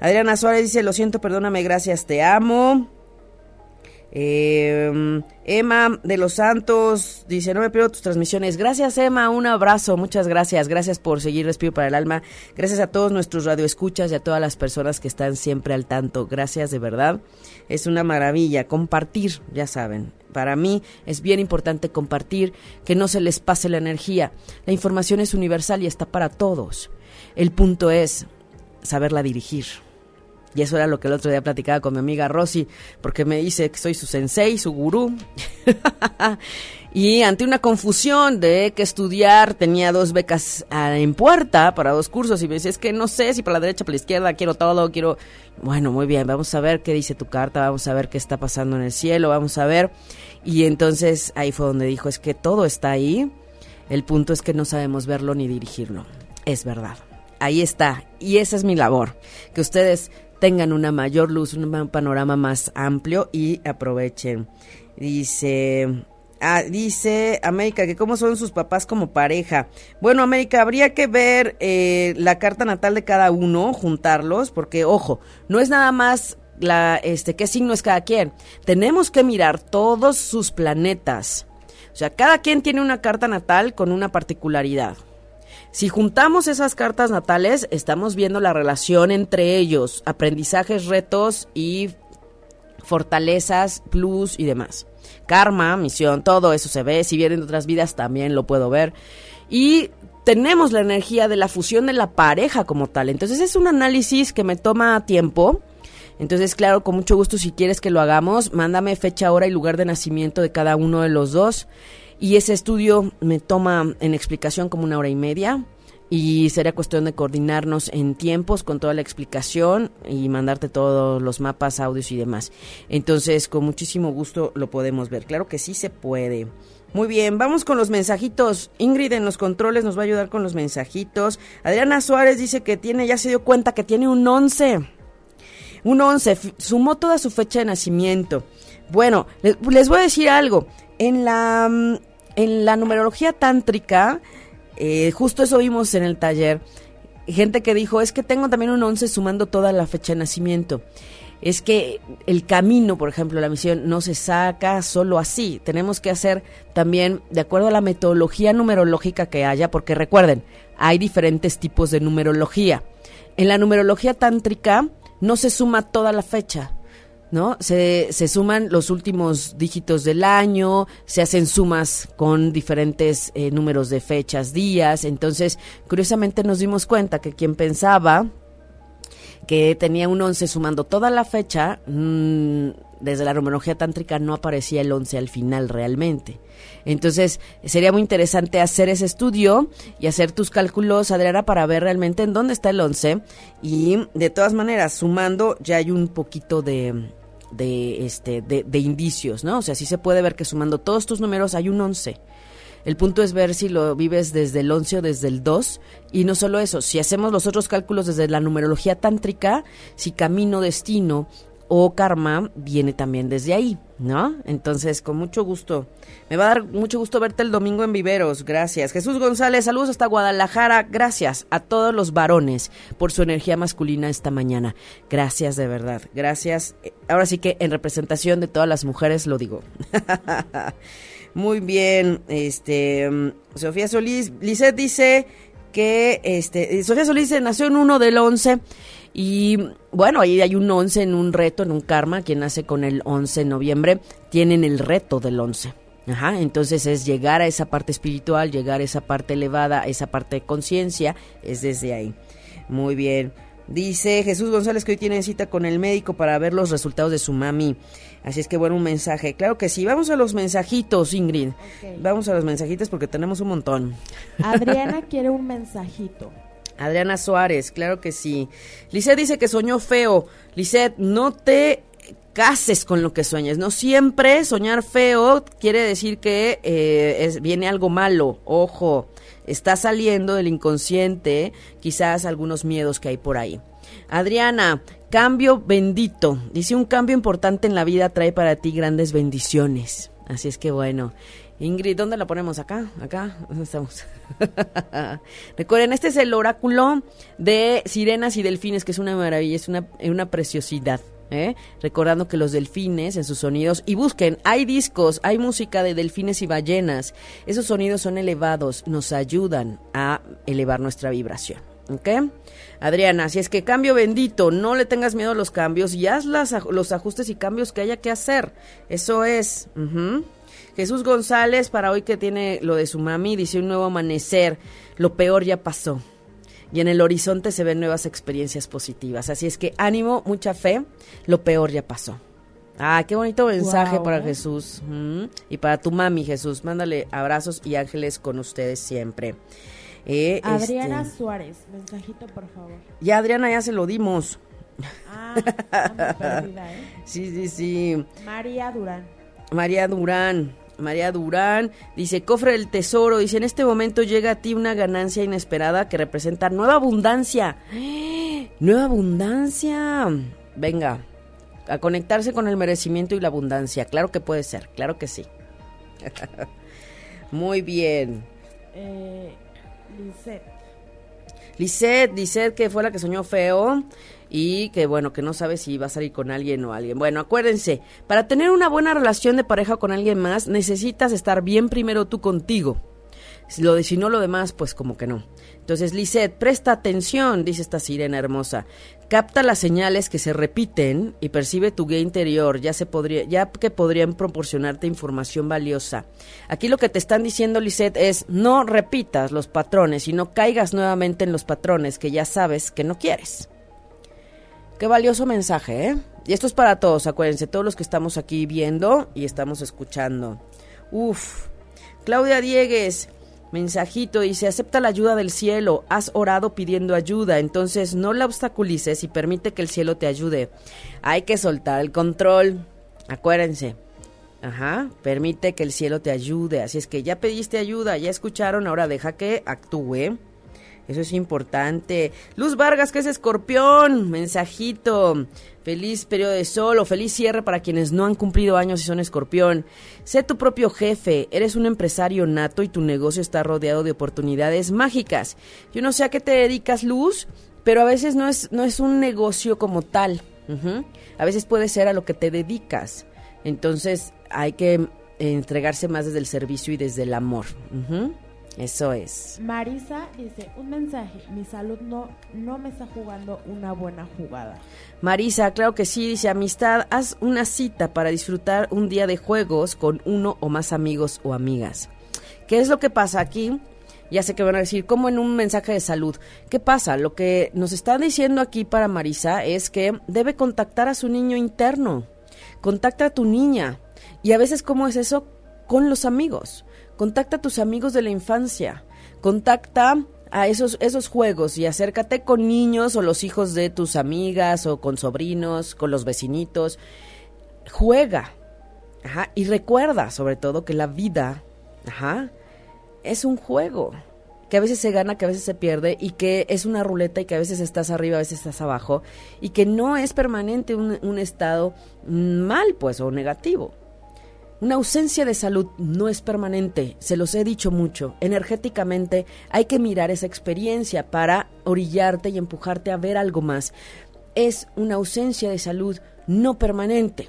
Adriana Suárez dice, lo siento, perdóname, gracias, te amo. Eh, Emma de los Santos dice, no me pierdo tus transmisiones. Gracias Emma, un abrazo, muchas gracias. Gracias por seguir Respiro para el Alma. Gracias a todos nuestros radioescuchas y a todas las personas que están siempre al tanto. Gracias de verdad. Es una maravilla compartir, ya saben. Para mí es bien importante compartir, que no se les pase la energía. La información es universal y está para todos. El punto es saberla dirigir. Y eso era lo que el otro día platicaba con mi amiga Rosy, porque me dice que soy su sensei, su gurú. <laughs> y ante una confusión de que estudiar, tenía dos becas ah, en puerta para dos cursos y me dice, es que no sé si para la derecha, para la izquierda, quiero todo, quiero... Bueno, muy bien, vamos a ver qué dice tu carta, vamos a ver qué está pasando en el cielo, vamos a ver. Y entonces ahí fue donde dijo, es que todo está ahí, el punto es que no sabemos verlo ni dirigirlo. Es verdad. Ahí está. Y esa es mi labor. Que ustedes tengan una mayor luz, un panorama más amplio y aprovechen. Dice, ah, dice América que cómo son sus papás como pareja. Bueno, América, habría que ver eh, la carta natal de cada uno, juntarlos, porque ojo, no es nada más la, este, qué signo es cada quien. Tenemos que mirar todos sus planetas. O sea, cada quien tiene una carta natal con una particularidad. Si juntamos esas cartas natales, estamos viendo la relación entre ellos, aprendizajes, retos y fortalezas, plus y demás. Karma, misión, todo eso se ve. Si vienen de otras vidas, también lo puedo ver. Y tenemos la energía de la fusión de la pareja como tal. Entonces es un análisis que me toma tiempo. Entonces, claro, con mucho gusto, si quieres que lo hagamos, mándame fecha, hora y lugar de nacimiento de cada uno de los dos y ese estudio me toma en explicación como una hora y media y sería cuestión de coordinarnos en tiempos con toda la explicación y mandarte todos los mapas, audios y demás. Entonces, con muchísimo gusto lo podemos ver. Claro que sí se puede. Muy bien, vamos con los mensajitos. Ingrid en los controles nos va a ayudar con los mensajitos. Adriana Suárez dice que tiene, ya se dio cuenta que tiene un 11. Un 11, sumó toda su fecha de nacimiento. Bueno, les voy a decir algo. En la, mm, en la numerología tántrica, eh, justo eso vimos en el taller, gente que dijo, es que tengo también un 11 sumando toda la fecha de nacimiento. Es que el camino, por ejemplo, la misión no se saca solo así. Tenemos que hacer también de acuerdo a la metodología numerológica que haya, porque recuerden, hay diferentes tipos de numerología. En la numerología tántrica no se suma toda la fecha, ¿no? Se, se suman los últimos dígitos del año, se hacen sumas con diferentes eh, números de fechas, días. Entonces, curiosamente nos dimos cuenta que quien pensaba que tenía un 11 sumando toda la fecha, mm, desde la numerología tántrica no aparecía el 11 al final realmente. Entonces, sería muy interesante hacer ese estudio y hacer tus cálculos, Adriana, para ver realmente en dónde está el 11. Y de todas maneras, sumando, ya hay un poquito de, de, este, de, de indicios, ¿no? O sea, sí se puede ver que sumando todos tus números hay un 11. El punto es ver si lo vives desde el 11 o desde el 2. Y no solo eso, si hacemos los otros cálculos desde la numerología tántrica, si camino, destino o karma viene también desde ahí, ¿no? Entonces, con mucho gusto. Me va a dar mucho gusto verte el domingo en Viveros. Gracias. Jesús González, saludos hasta Guadalajara. Gracias a todos los varones por su energía masculina esta mañana. Gracias de verdad. Gracias. Ahora sí que en representación de todas las mujeres lo digo. <laughs> Muy bien, este, Sofía Solís, Lisette dice que, este, Sofía Solís nació en uno del 11 y bueno, ahí hay un 11 en un reto, en un karma, quien nace con el 11 de noviembre, tienen el reto del 11. Ajá, entonces es llegar a esa parte espiritual, llegar a esa parte elevada, a esa parte de conciencia, es desde ahí. Muy bien. Dice Jesús González que hoy tiene cita con el médico para ver los resultados de su mami. Así es que bueno, un mensaje. Claro que sí. Vamos a los mensajitos, Ingrid. Vamos a los mensajitos porque tenemos un montón. Adriana quiere un mensajito. Adriana Suárez, claro que sí. Lisette dice que soñó feo. Lisette, no te cases con lo que sueñes. No siempre soñar feo quiere decir que eh, es, viene algo malo. Ojo, está saliendo del inconsciente quizás algunos miedos que hay por ahí. Adriana, cambio bendito. Dice un cambio importante en la vida trae para ti grandes bendiciones. Así es que bueno. Ingrid, ¿dónde la ponemos? ¿Acá? ¿Acá? ¿Dónde estamos? <laughs> Recuerden, este es el oráculo de sirenas y delfines, que es una maravilla, es una, una preciosidad. ¿eh? recordando que los delfines en sus sonidos, y busquen, hay discos, hay música de delfines y ballenas, esos sonidos son elevados, nos ayudan a elevar nuestra vibración. ¿Ok? Adriana, si es que cambio bendito, no le tengas miedo a los cambios y haz las, los ajustes y cambios que haya que hacer. Eso es. Jesús González, para hoy que tiene lo de su mami, dice un nuevo amanecer. Lo peor ya pasó y en el horizonte se ven nuevas experiencias positivas. Así es que ánimo, mucha fe, lo peor ya pasó. Ah, qué bonito mensaje para Jesús. Y para tu mami, Jesús. Mándale abrazos y ángeles con ustedes siempre. Eh, Adriana este, Suárez, mensajito, por favor. Ya, Adriana, ya se lo dimos. Ah, <laughs> perdida, ¿eh? Sí, sí, sí. María Durán. María Durán. María Durán dice, cofre del tesoro, dice, en este momento llega a ti una ganancia inesperada que representa nueva abundancia. <gasps> Nueva abundancia. Venga, a conectarse con el merecimiento y la abundancia. Claro que puede ser, claro que sí. <laughs> Muy bien. Eh, Lisette. Lisette, Lisette, que fue la que soñó feo y que bueno, que no sabe si va a salir con alguien o alguien. Bueno, acuérdense, para tener una buena relación de pareja con alguien más, necesitas estar bien primero tú contigo. Si, lo de, si no lo demás, pues como que no. Entonces, Lisette, presta atención, dice esta sirena hermosa. Capta las señales que se repiten y percibe tu guía interior, ya, se podría, ya que podrían proporcionarte información valiosa. Aquí lo que te están diciendo, Lisette, es no repitas los patrones y no caigas nuevamente en los patrones que ya sabes que no quieres. Qué valioso mensaje, ¿eh? Y esto es para todos, acuérdense, todos los que estamos aquí viendo y estamos escuchando. Uf. Claudia Diegues, mensajito, dice, acepta la ayuda del cielo, has orado pidiendo ayuda, entonces no la obstaculices y permite que el cielo te ayude. Hay que soltar el control, acuérdense. Ajá, permite que el cielo te ayude, así es que ya pediste ayuda, ya escucharon, ahora deja que actúe. Eso es importante. Luz Vargas, que es escorpión. Mensajito. Feliz periodo de sol o feliz cierre para quienes no han cumplido años y son escorpión. Sé tu propio jefe. Eres un empresario nato y tu negocio está rodeado de oportunidades mágicas. Yo no sé a qué te dedicas, Luz, pero a veces no es, no es un negocio como tal. A veces puede ser a lo que te dedicas. Entonces hay que entregarse más desde el servicio y desde el amor. Eso es. Marisa dice, un mensaje, mi salud no, no me está jugando una buena jugada. Marisa, claro que sí, dice, amistad, haz una cita para disfrutar un día de juegos con uno o más amigos o amigas. ¿Qué es lo que pasa aquí? Ya sé que van a decir, como en un mensaje de salud. ¿Qué pasa? Lo que nos está diciendo aquí para Marisa es que debe contactar a su niño interno. Contacta a tu niña. Y a veces, ¿cómo es eso? Con los amigos Contacta a tus amigos de la infancia. Contacta a esos, esos juegos y acércate con niños o los hijos de tus amigas o con sobrinos, con los vecinitos. Juega. Ajá. Y recuerda, sobre todo, que la vida ajá, es un juego. Que a veces se gana, que a veces se pierde y que es una ruleta y que a veces estás arriba, a veces estás abajo y que no es permanente un, un estado mal, pues, o negativo. Una ausencia de salud no es permanente, se los he dicho mucho. Energéticamente hay que mirar esa experiencia para orillarte y empujarte a ver algo más. Es una ausencia de salud no permanente.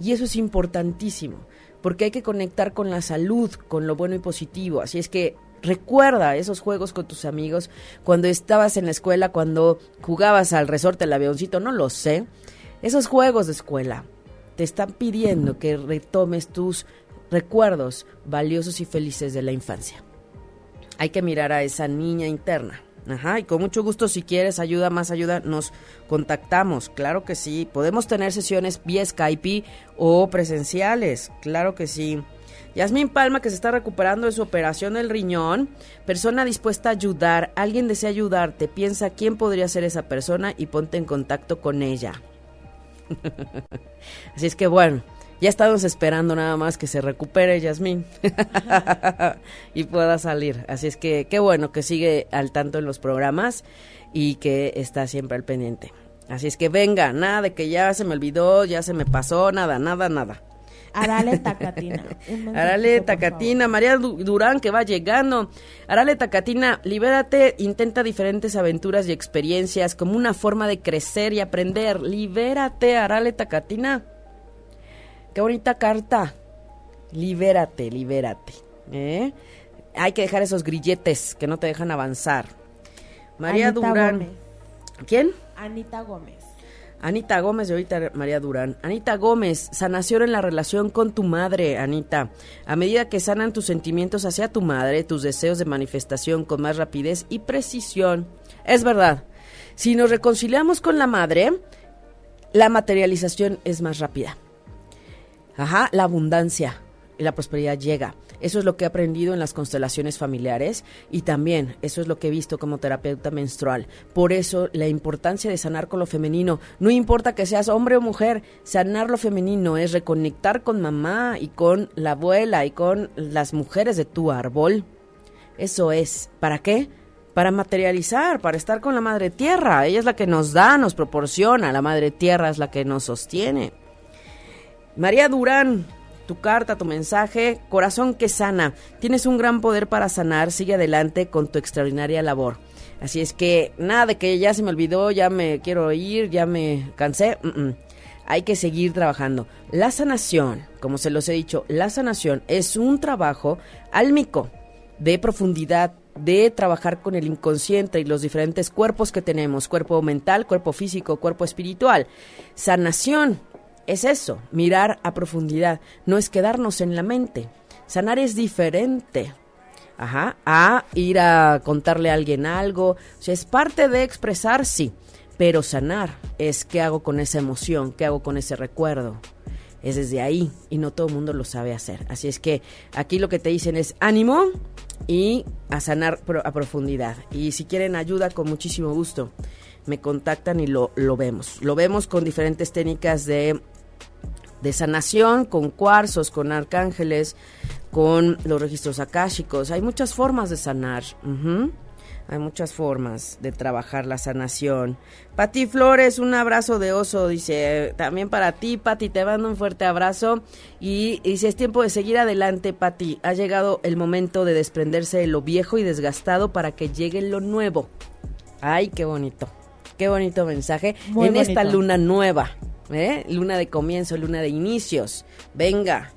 Y eso es importantísimo, porque hay que conectar con la salud, con lo bueno y positivo. Así es que recuerda esos juegos con tus amigos cuando estabas en la escuela, cuando jugabas al resorte del avioncito, no lo sé. Esos juegos de escuela, te están pidiendo que retomes tus recuerdos valiosos y felices de la infancia. Hay que mirar a esa niña interna. Ajá, y con mucho gusto si quieres ayuda, más ayuda, nos contactamos. Claro que sí. Podemos tener sesiones vía Skype o presenciales. Claro que sí. Yasmín Palma, que se está recuperando de su operación del riñón, persona dispuesta a ayudar, alguien desea ayudarte, piensa quién podría ser esa persona y ponte en contacto con ella. <laughs> Así es que bueno, ya estamos esperando nada más que se recupere Yasmín <laughs> y pueda salir. Así es que qué bueno que sigue al tanto en los programas y que está siempre al pendiente. Así es que venga, nada de que ya se me olvidó, ya se me pasó, nada, nada, nada. Arale Tacatina. <laughs> Arale Tacatina, María Du- Durán que va llegando. Arale Tacatina, libérate, intenta diferentes aventuras y experiencias como una forma de crecer y aprender. Libérate, Arale Tacatina. Qué bonita carta. Libérate, libérate. ¿eh? Hay que dejar esos grilletes que no te dejan avanzar. María Anita Durán. Gómez. ¿Quién? Anita Gómez. Anita Gómez y ahorita María Durán. Anita Gómez, sanación en la relación con tu madre, Anita. A medida que sanan tus sentimientos hacia tu madre, tus deseos de manifestación con más rapidez y precisión. Es verdad, si nos reconciliamos con la madre, la materialización es más rápida. Ajá, la abundancia y la prosperidad llega. Eso es lo que he aprendido en las constelaciones familiares y también eso es lo que he visto como terapeuta menstrual. Por eso la importancia de sanar con lo femenino. No importa que seas hombre o mujer, sanar lo femenino es reconectar con mamá y con la abuela y con las mujeres de tu árbol. Eso es. ¿Para qué? Para materializar, para estar con la madre tierra. Ella es la que nos da, nos proporciona. La madre tierra es la que nos sostiene. María Durán, tu carta, tu mensaje, corazón que sana. Tienes un gran poder para sanar, sigue adelante con tu extraordinaria labor. Así es que nada de que ya se me olvidó, ya me quiero ir, ya me cansé. Hay que seguir trabajando. La sanación, como se los he dicho, la sanación es un trabajo álmico, de profundidad, de trabajar con el inconsciente y los diferentes cuerpos que tenemos, cuerpo mental, cuerpo físico, cuerpo espiritual. Sanación es eso, mirar a profundidad, no es quedarnos en la mente. Sanar es diferente. Ajá, a ir a contarle a alguien algo, o sea, es parte de expresar, sí, pero sanar es qué hago con esa emoción, qué hago con ese recuerdo. Es desde ahí y no todo el mundo lo sabe hacer. Así es que aquí lo que te dicen es ánimo y a sanar a profundidad. Y si quieren ayuda, con muchísimo gusto, me contactan y lo, lo vemos. Lo vemos con diferentes técnicas de de sanación, con cuarzos, con arcángeles, con los registros akáshicos. Hay muchas formas de sanar. Hay muchas formas de trabajar la sanación. Pati Flores, un abrazo de oso, dice, también para ti, Pati, te mando un fuerte abrazo. Y dice, es tiempo de seguir adelante, Pati. Ha llegado el momento de desprenderse de lo viejo y desgastado para que llegue lo nuevo. Ay, qué bonito. Qué bonito mensaje. Muy en esta luna nueva, ¿eh? Luna de comienzo, luna de inicios. Venga,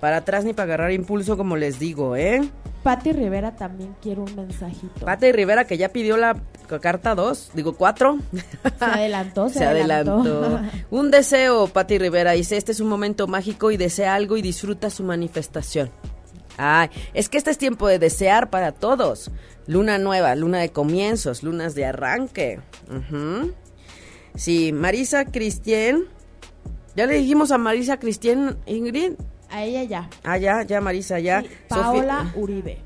para atrás ni para agarrar impulso, como les digo, ¿eh? Patti Rivera también quiere un mensajito. Pate Rivera, que ya pidió la carta 2, digo 4. Se adelantó, <laughs> se, Se adelantó. Un deseo, Pati Rivera, dice, este es un momento mágico y desea algo y disfruta su manifestación. Ay, es que este es tiempo de desear para todos. Luna nueva, luna de comienzos, lunas de arranque. Sí, Marisa Cristian. Ya le dijimos a Marisa Cristian, Ingrid. A ella ya. Ah, ya, ya, Marisa, ya. Sí, Sofía- Paola Uribe.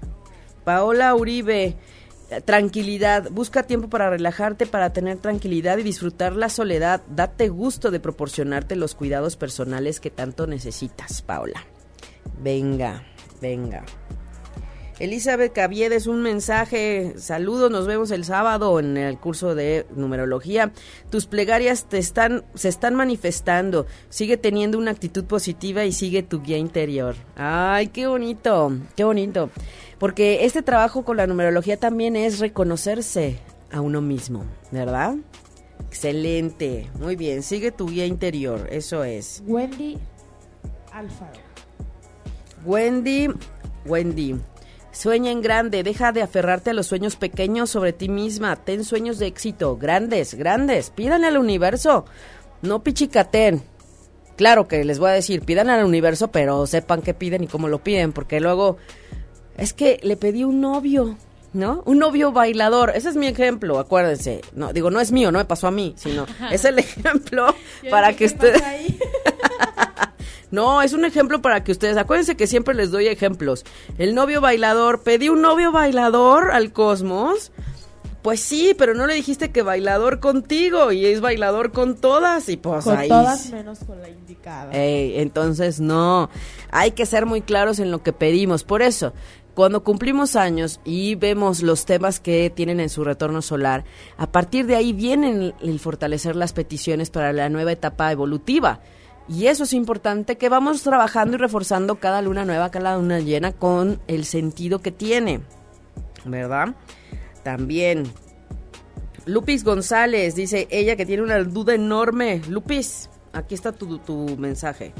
Paola Uribe, tranquilidad, busca tiempo para relajarte, para tener tranquilidad y disfrutar la soledad. Date gusto de proporcionarte los cuidados personales que tanto necesitas, Paola. Venga, venga. Elizabeth Caviedes, un mensaje. Saludos, nos vemos el sábado en el curso de numerología. Tus plegarias te están, se están manifestando. Sigue teniendo una actitud positiva y sigue tu guía interior. Ay, qué bonito, qué bonito. Porque este trabajo con la numerología también es reconocerse a uno mismo, ¿verdad? Excelente, muy bien. Sigue tu guía interior, eso es. Wendy Alfaro. Wendy, Wendy. Sueña en grande, deja de aferrarte a los sueños pequeños sobre ti misma, ten sueños de éxito, grandes, grandes, pídanle al universo, no pichicaten. Claro que les voy a decir, pidan al universo, pero sepan qué piden y cómo lo piden, porque luego es que le pedí un novio, ¿no? Un novio bailador, ese es mi ejemplo, acuérdense. No, digo, no es mío, no me pasó a mí, sino es el <laughs> ejemplo para que ustedes <laughs> no, es un ejemplo para que ustedes, acuérdense que siempre les doy ejemplos. El novio bailador, pedí un novio bailador al cosmos. Pues sí, pero no le dijiste que bailador contigo y es bailador con todas y pues Con ahí. todas menos con la indicada. Ey, entonces no, hay que ser muy claros en lo que pedimos. Por eso, cuando cumplimos años y vemos los temas que tienen en su retorno solar, a partir de ahí vienen el fortalecer las peticiones para la nueva etapa evolutiva. Y eso es importante que vamos trabajando y reforzando cada luna nueva, cada luna llena con el sentido que tiene. ¿Verdad? También. Lupis González dice ella que tiene una duda enorme. Lupis, aquí está tu, mensaje.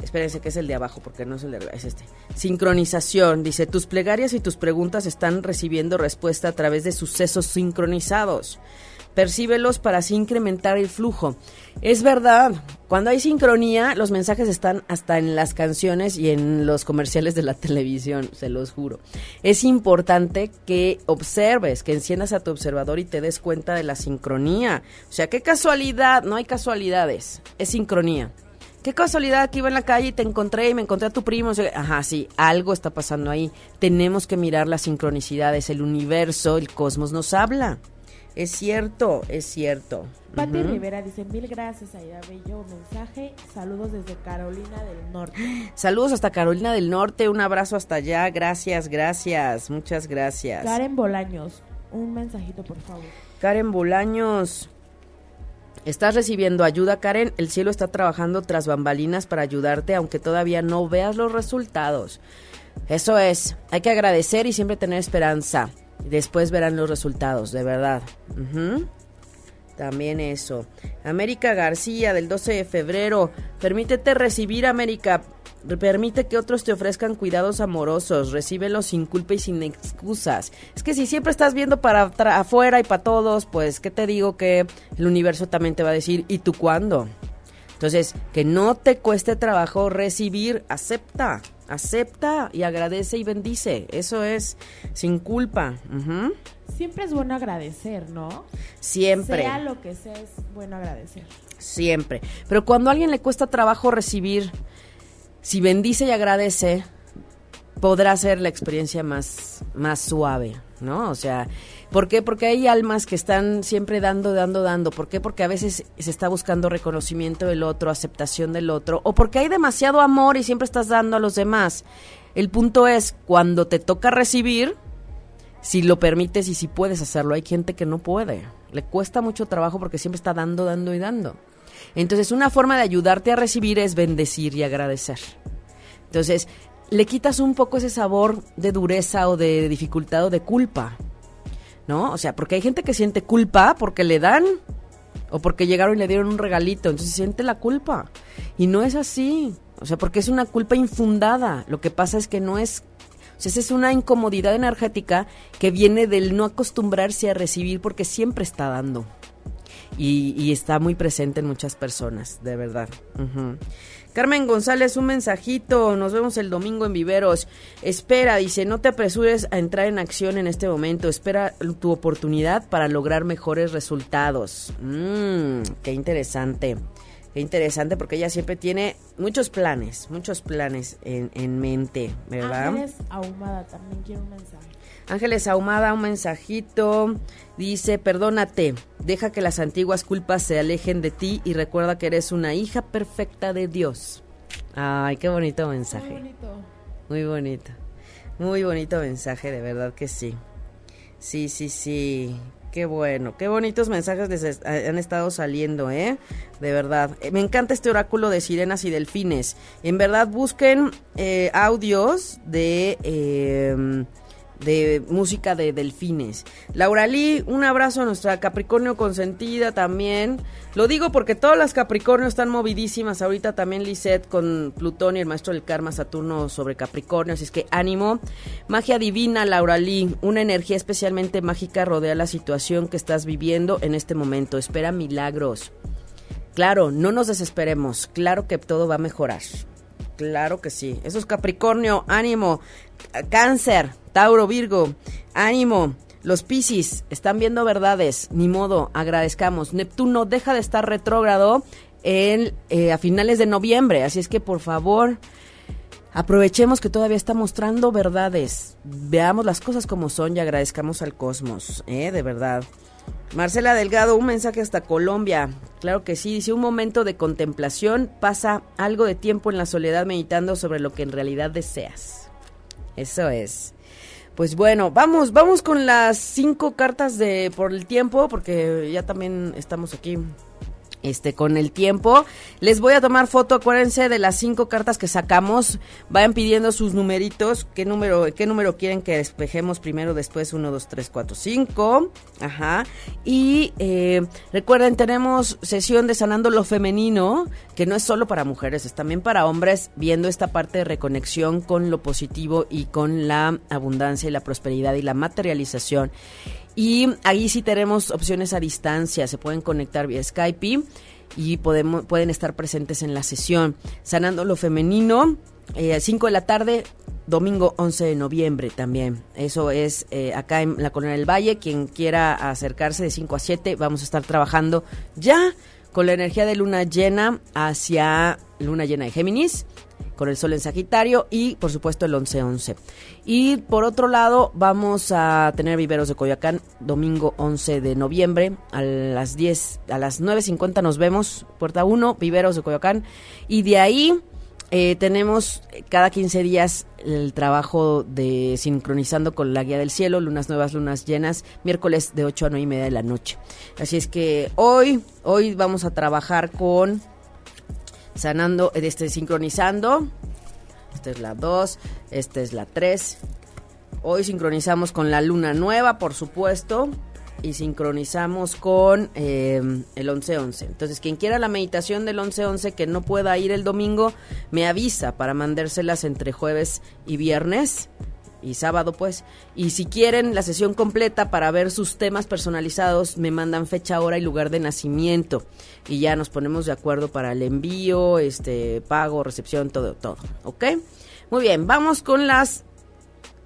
Espérense que es el de abajo porque no es el de arriba, es este. Sincronización. Dice, tus plegarias y tus preguntas están recibiendo respuesta a través de sucesos sincronizados. Percíbelos para así incrementar el flujo. Es verdad, cuando hay sincronía, los mensajes están hasta en las canciones y en los comerciales de la <laughs> televisión, se los juro. Es importante que observes, que enciendas a tu observador y te des cuenta de la sincronía. O sea, qué casualidad, no hay casualidades, es sincronía. Qué casualidad que iba en la calle y te encontré y me encontré a tu primo. Ajá, sí, algo está pasando ahí. Tenemos que mirar las sincronicidades. El universo, el cosmos nos habla. Es cierto, es cierto. Pati Rivera dice, mil gracias, Aida Bello, mensaje, saludos desde Carolina del Norte. Saludos hasta Carolina del Norte, un abrazo hasta allá, gracias, gracias, muchas gracias. Karen Bolaños, un mensajito por favor. Karen Bolaños, Estás recibiendo ayuda, Karen. El cielo está trabajando tras bambalinas para ayudarte, aunque todavía no veas los resultados. Eso es, hay que agradecer y siempre tener esperanza. Después verán los resultados, de verdad. También eso. América García, del 12 de febrero. Permítete recibir, América. Permite que otros te ofrezcan cuidados amorosos. Recíbelos sin culpa y sin excusas. Es que si siempre estás viendo para afuera y para todos, pues, ¿qué te digo? Que el universo también te va a decir, ¿y tú cuándo? Entonces, que no te cueste trabajo recibir, acepta, acepta y agradece y bendice. Eso es sin culpa. Siempre es bueno agradecer, ¿no? Siempre. Sea lo que sea, es bueno agradecer. Siempre. Pero cuando a alguien le cuesta trabajo recibir, si bendice y agradece, podrá ser la experiencia más, más suave, ¿no? O sea, ¿por qué? Porque hay almas que están siempre dando, dando, dando. ¿Por qué? Porque a veces se está buscando reconocimiento del otro, aceptación del otro, o porque hay demasiado amor y siempre estás dando a los demás. El punto es, cuando te toca recibir, si lo permites y si puedes hacerlo, hay gente que no puede. Le cuesta mucho trabajo porque siempre está dando, dando y dando. Entonces, una forma de ayudarte a recibir es bendecir y agradecer. Entonces, le quitas un poco ese sabor de dureza o de dificultad o de culpa. ¿No? O sea, porque hay gente que siente culpa porque le dan o porque llegaron y le dieron un regalito, entonces siente la culpa. Y no es así. O sea, porque es una culpa infundada. Lo que pasa es que no es o sea, esa es una incomodidad energética que viene del no acostumbrarse a recibir porque siempre está dando y, está muy presente en muchas personas, de verdad. Carmen González, un mensajito. Nos vemos el domingo en Viveros. Espera, dice, no te apresures a entrar en acción en este momento. Espera tu oportunidad para lograr mejores resultados. Mmm, qué interesante. Qué interesante porque ella siempre tiene muchos planes, muchos planes en, en mente, ¿verdad? Ángeles Ahumada también quiere un mensaje. Ángeles Ahumada, un mensajito. Dice, perdónate, deja que las antiguas culpas se alejen de ti y recuerda que eres una hija perfecta de Dios. Ay, qué bonito mensaje. Muy bonito. Muy bonito. Muy bonito mensaje, de verdad que sí. Sí, sí, sí. Qué bueno, qué bonitos mensajes les han estado saliendo, ¿eh? De verdad. Eh, me encanta este oráculo de sirenas y delfines. En verdad, busquen eh, audios de... Eh, de música de delfines. Laura Lee, un abrazo a nuestra Capricornio consentida también. Lo digo porque todas las Capricornio están movidísimas. Ahorita también Lisette con Plutón y el maestro del karma Saturno sobre Capricornio. Así es que ánimo. Magia divina, Laura Lee. Una energía especialmente mágica rodea la situación que estás viviendo en este momento. Espera milagros. Claro, no nos desesperemos. Claro que todo va a mejorar. Claro que sí. Eso es Capricornio, ánimo. Cáncer, Tauro, Virgo, ánimo. Los Piscis están viendo verdades, ni modo, agradezcamos. Neptuno deja de estar retrógrado en, eh, a finales de noviembre, así es que por favor aprovechemos que todavía está mostrando verdades. Veamos las cosas como son y agradezcamos al cosmos, ¿eh? de verdad. Marcela Delgado, un mensaje hasta Colombia. Claro que sí, dice un momento de contemplación, pasa algo de tiempo en la soledad meditando sobre lo que en realidad deseas. Eso es. Pues bueno, vamos, vamos con las cinco cartas de por el tiempo, porque ya también estamos aquí este, con el tiempo. Les voy a tomar foto, acuérdense de las cinco cartas que sacamos. Vayan pidiendo sus numeritos. ¿Qué número, qué número quieren que despejemos primero, después? Uno, dos, tres, cuatro, cinco. Ajá. Y eh, recuerden, tenemos sesión de Sanando lo Femenino, que no es solo para mujeres, es también para hombres, viendo esta parte de reconexión con lo positivo y con la abundancia y la prosperidad y la materialización. Y ahí sí tenemos opciones a distancia, se pueden conectar vía Skype y podemos, pueden estar presentes en la sesión. Sanando lo femenino, eh, 5 de la tarde, domingo 11 de noviembre también. Eso es eh, acá en la Colonia del Valle. Quien quiera acercarse de 5 a 7, vamos a estar trabajando ya con la energía de luna llena hacia luna llena de Géminis con el sol en Sagitario y por supuesto el 11-11. Y por otro lado vamos a tener viveros de Coyoacán domingo 11 de noviembre a las 10, a las 9.50 nos vemos, puerta 1, viveros de Coyoacán y de ahí... Eh, tenemos cada 15 días el trabajo de sincronizando con la guía del cielo, lunas nuevas, lunas llenas, miércoles de 8 a 9 y media de la noche. Así es que hoy, hoy vamos a trabajar con sanando, este, sincronizando. Esta es la 2, esta es la 3. Hoy sincronizamos con la luna nueva, por supuesto, y sincronizamos con eh, el 11-11. Entonces, quien quiera la meditación del 11-11 que no pueda ir el domingo, me avisa para mandárselas entre jueves y viernes y sábado pues. Y si quieren la sesión completa para ver sus temas personalizados, me mandan fecha, hora y lugar de nacimiento y ya nos ponemos de acuerdo para el envío, este pago, recepción, todo, todo, ¿ok? Muy bien, vamos con las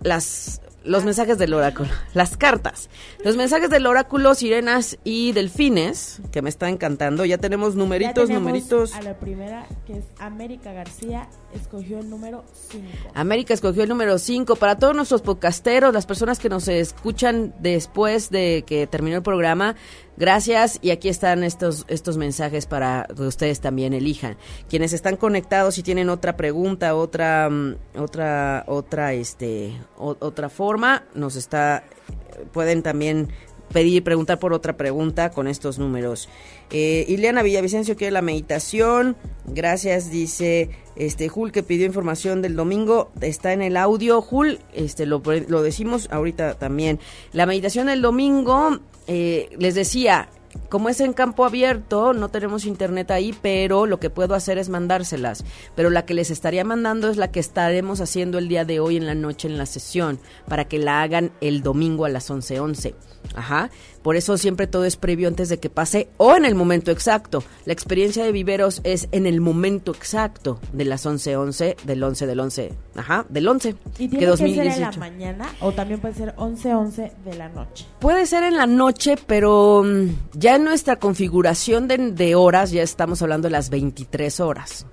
las los mensajes del oráculo, las cartas. Los mensajes del oráculo, sirenas y delfines, que me está encantando. Ya tenemos numeritos, Ya tenemos numeritos. A la primera, que es América García, escogió el número 5. América escogió el número 5. Para todos nuestros podcasteros, las personas que nos escuchan después de que terminó el programa, gracias. Y aquí están estos, estos mensajes para que ustedes también elijan. Quienes están conectados y tienen otra pregunta, otra, mm, otra, otra, este, otra forma, nos está, pueden también pedir, preguntar por otra pregunta con estos números. Eh, Ileana Villavicencio quiere la meditación. Gracias, dice este Jul que pidió información del domingo. Está en el audio. Jul, este lo, lo decimos ahorita también. La meditación del domingo, eh, les decía, como es en campo abierto, no tenemos internet ahí, pero lo que puedo hacer es mandárselas. Pero la que les estaría mandando es la que estaremos haciendo el día de hoy en la noche en la sesión, para que la hagan el domingo a las 11:11. Ajá. Por eso siempre todo es previo antes de que pase o en el momento exacto. La experiencia de viveros es en el momento exacto de las 11:11, del 11 del 11. Ajá, del 11. ¿Y que tiene que ser en la 2018. mañana o también puede ser 11-11 de la noche? Puede ser en la noche, pero mm, ya en nuestra configuración de, de horas ya estamos hablando de las 23 horas.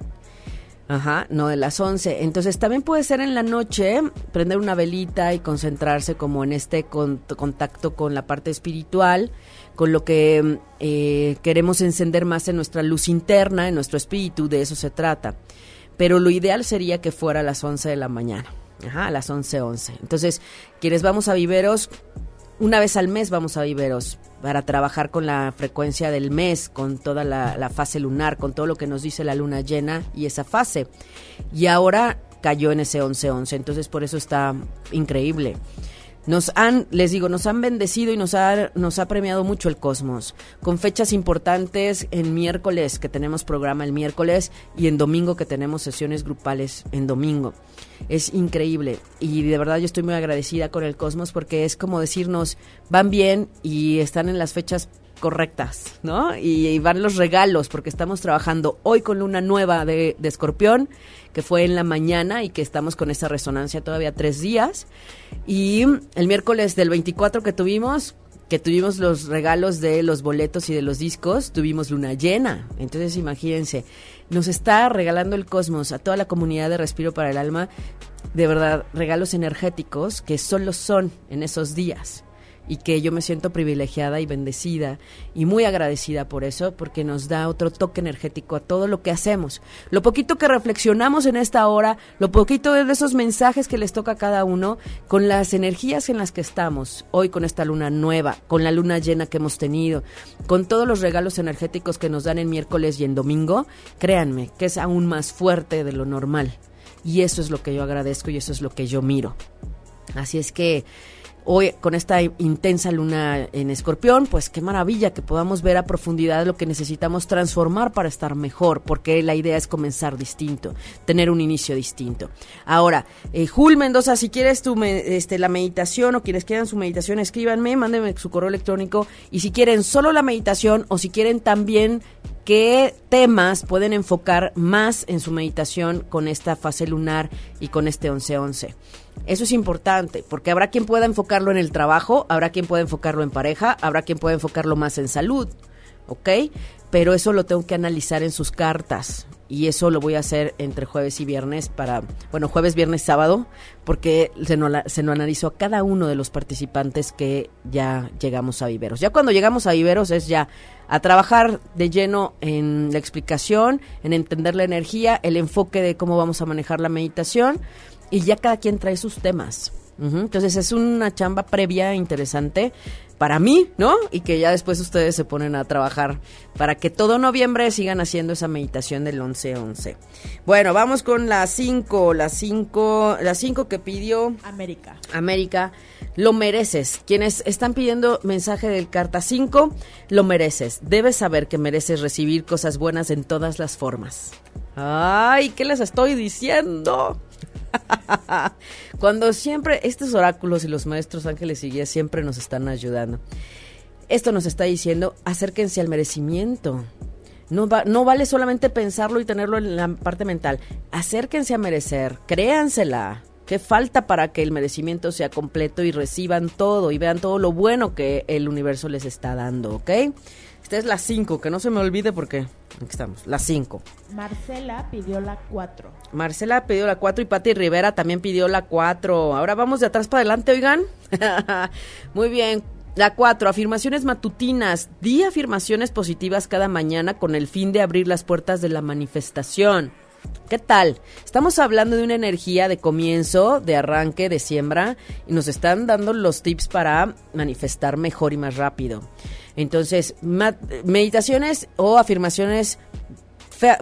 Ajá, no de las 11. Entonces también puede ser en la noche, prender una velita y concentrarse como en este con- contacto con la parte espiritual, con lo que eh, queremos encender más en nuestra luz interna, en nuestro espíritu, de eso se trata. Pero lo ideal sería que fuera a las 11 de la mañana. Ajá, a las 11, 11. Entonces, quienes vamos a viveros, una vez al mes vamos a Viveros para trabajar con la frecuencia del mes, con toda la, fase lunar, con todo lo que nos dice la luna llena y esa fase. Y ahora cayó en ese 11-11, entonces por eso está increíble. Nos han, les digo, nos han bendecido y nos ha, nos ha premiado mucho el cosmos, con fechas importantes en miércoles, que tenemos programa el miércoles, y en domingo, que tenemos sesiones grupales en domingo. Es increíble y de verdad yo estoy muy agradecida con el cosmos porque es como decirnos, van bien y están en las fechas correctas, ¿no? Y, van los regalos porque estamos trabajando hoy con luna nueva de, de escorpión, que fue en la mañana y que estamos con esa resonancia todavía tres días. Y el miércoles del 24 que tuvimos, que tuvimos los regalos de los boletos y de los discos, tuvimos luna llena. Entonces imagínense, nos está regalando el cosmos a toda la comunidad de Respiro para el Alma, de verdad, regalos energéticos que solo son en esos días. Y que yo me siento privilegiada y bendecida y muy agradecida por eso, porque nos da otro toque energético a todo lo que hacemos. Lo poquito que reflexionamos en esta hora, lo poquito de esos mensajes que les toca a cada uno, con las energías en las que estamos, hoy con esta luna nueva, con la luna llena que hemos tenido, con todos los regalos energéticos que nos dan en miércoles y en domingo, créanme que es aún más fuerte de lo normal. Y eso es lo que yo agradezco y eso es lo que yo miro. Así es que hoy con esta intensa luna en escorpión, pues qué maravilla que podamos ver a profundidad lo que necesitamos transformar para estar mejor, porque la idea es comenzar distinto, tener un inicio distinto. Ahora, eh, Jul Mendoza, si quieres tu este, la meditación o quienes quieran su meditación, escríbanme, mándenme su correo electrónico y si quieren solo la meditación o si quieren también qué temas pueden enfocar más en su meditación con esta fase lunar y con este 11-11. Eso es importante, porque habrá quien pueda enfocarlo en el trabajo, habrá quien pueda enfocarlo en pareja, habrá quien pueda enfocarlo más en salud, ¿ok? Pero eso lo tengo que analizar en sus cartas y eso lo voy a hacer entre jueves y viernes para, bueno, jueves, viernes, sábado, porque se nos, se nos analizó a cada uno de los participantes que ya llegamos a Viveros. Ya cuando llegamos a Viveros es ya a trabajar de lleno en la explicación, en entender la energía, el enfoque de cómo vamos a manejar la meditación y ya cada quien trae sus temas. Entonces es una chamba previa interesante para mí, ¿no? Y que ya después ustedes se ponen a trabajar para que todo noviembre sigan haciendo esa meditación del 11-11. Bueno, vamos con la 5, la 5, la 5 que pidió América. América, lo mereces. Quienes están pidiendo mensaje del carta 5, lo mereces. Debes saber que mereces recibir cosas buenas en todas las formas. Ay, ¿qué les estoy diciendo? <laughs> Cuando siempre estos oráculos y los maestros ángeles y guías siempre nos están ayudando. Esto nos está diciendo, acérquense al merecimiento. No, no vale solamente pensarlo y tenerlo en la parte mental. Acérquense a merecer, créansela. ¿Qué falta para que el merecimiento sea completo y reciban todo y vean todo lo bueno que el universo les está dando, ¿ok? Esta es la 5, que no se me olvide porque aquí estamos, la 5. Marcela pidió la 4. Marcela pidió la 4 y Patti Rivera también pidió la 4. Ahora vamos de atrás para adelante, oigan. <laughs> Muy bien. La 4, afirmaciones matutinas. Di afirmaciones positivas cada mañana con el fin de abrir las puertas de la manifestación. ¿Qué tal? Estamos hablando de una energía de comienzo, de arranque, de siembra, y nos están dando los tips para manifestar mejor y más rápido. Entonces, meditaciones o afirmaciones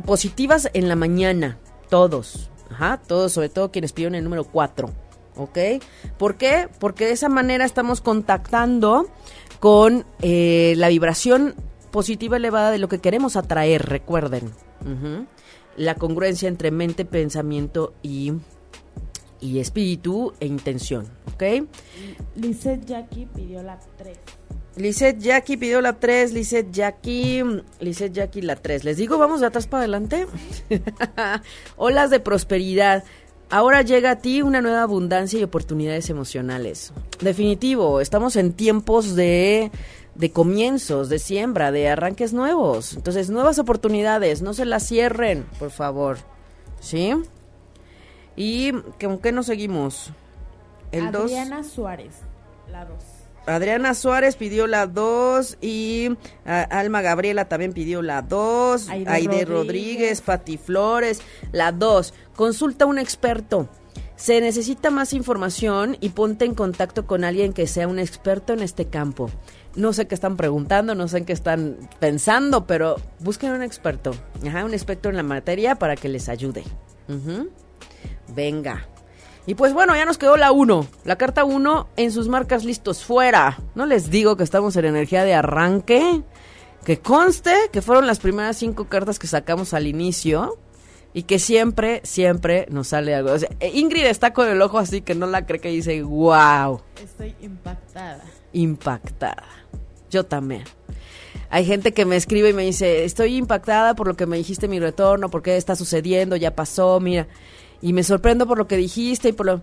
positivas en la mañana, todos, ajá, todos, sobre todo quienes piden el número 4, ¿ok? ¿Por qué? Porque de esa manera estamos contactando con eh, la vibración positiva elevada de lo que queremos atraer, recuerden. La congruencia entre mente, pensamiento y, y espíritu e intención, ¿ok? Lizeth Jackie pidió la 3. Lisette Jackie pidió la 3, Lisette Jackie, Lisette Jackie la 3. Les digo, vamos de atrás para adelante. <laughs> Olas de prosperidad. Ahora llega a ti una nueva abundancia y oportunidades emocionales. Definitivo, estamos en tiempos de, de comienzos, de siembra, de arranques nuevos. Entonces, nuevas oportunidades, no se las cierren, por favor. ¿Sí? ¿Y con qué nos seguimos? El Adriana Suárez, la 2. Adriana Suárez pidió la 2 y Alma Gabriela también pidió la 2. Aide, Rodríguez, Pati Flores, la 2. Consulta a un experto. Se necesita más información y ponte en contacto con alguien que sea un experto en este campo. No sé qué están preguntando, no sé en qué están pensando, pero busquen un experto, un experto en la materia para que les ayude. Venga. Y pues bueno, ya nos quedó la 1. La carta 1 en sus marcas listos fuera. No les digo que estamos en energía de arranque. Que conste que fueron las primeras cinco cartas que sacamos al inicio. Y que siempre, siempre nos sale algo. Ingrid está con el ojo así que no la cree que dice, wow. Estoy impactada. Impactada. Yo también. Hay gente que me escribe y me dice, estoy impactada por lo que me dijiste mi retorno, por qué está sucediendo, ya pasó, mira y me sorprendo por lo que dijiste y por lo...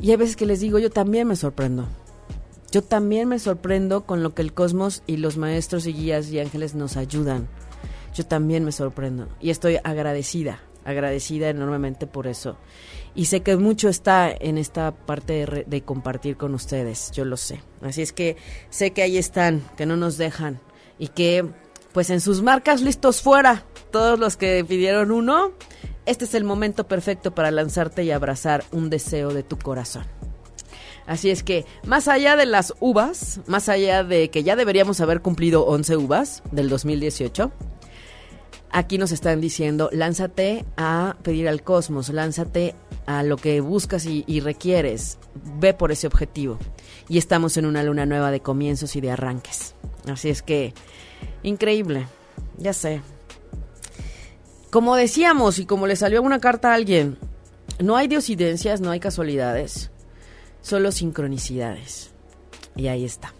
Y hay veces que les digo, yo también me sorprendo. Yo también me sorprendo con lo que el cosmos y los maestros y guías y ángeles nos ayudan. Yo también me sorprendo y estoy agradecida agradecida enormemente por eso. Y sé que mucho está en esta parte de, compartir con ustedes, yo lo sé. Así es que sé que ahí están, que no nos dejan y que pues en sus marcas listos fuera, todos los que pidieron uno, este es el momento perfecto para lanzarte y abrazar un deseo de tu corazón. Así es que, más allá de las uvas, más allá de que ya deberíamos haber cumplido 11 uvas del 2018, aquí nos están diciendo, lánzate a pedir al cosmos, lánzate a lo que buscas y, requieres, ve por ese objetivo. Y estamos en una luna nueva de comienzos y de arranques. Así es que, increíble, ya sé. Como decíamos y como le salió una carta a alguien, no hay diosidencias, no hay casualidades, solo sincronicidades. Y ahí está.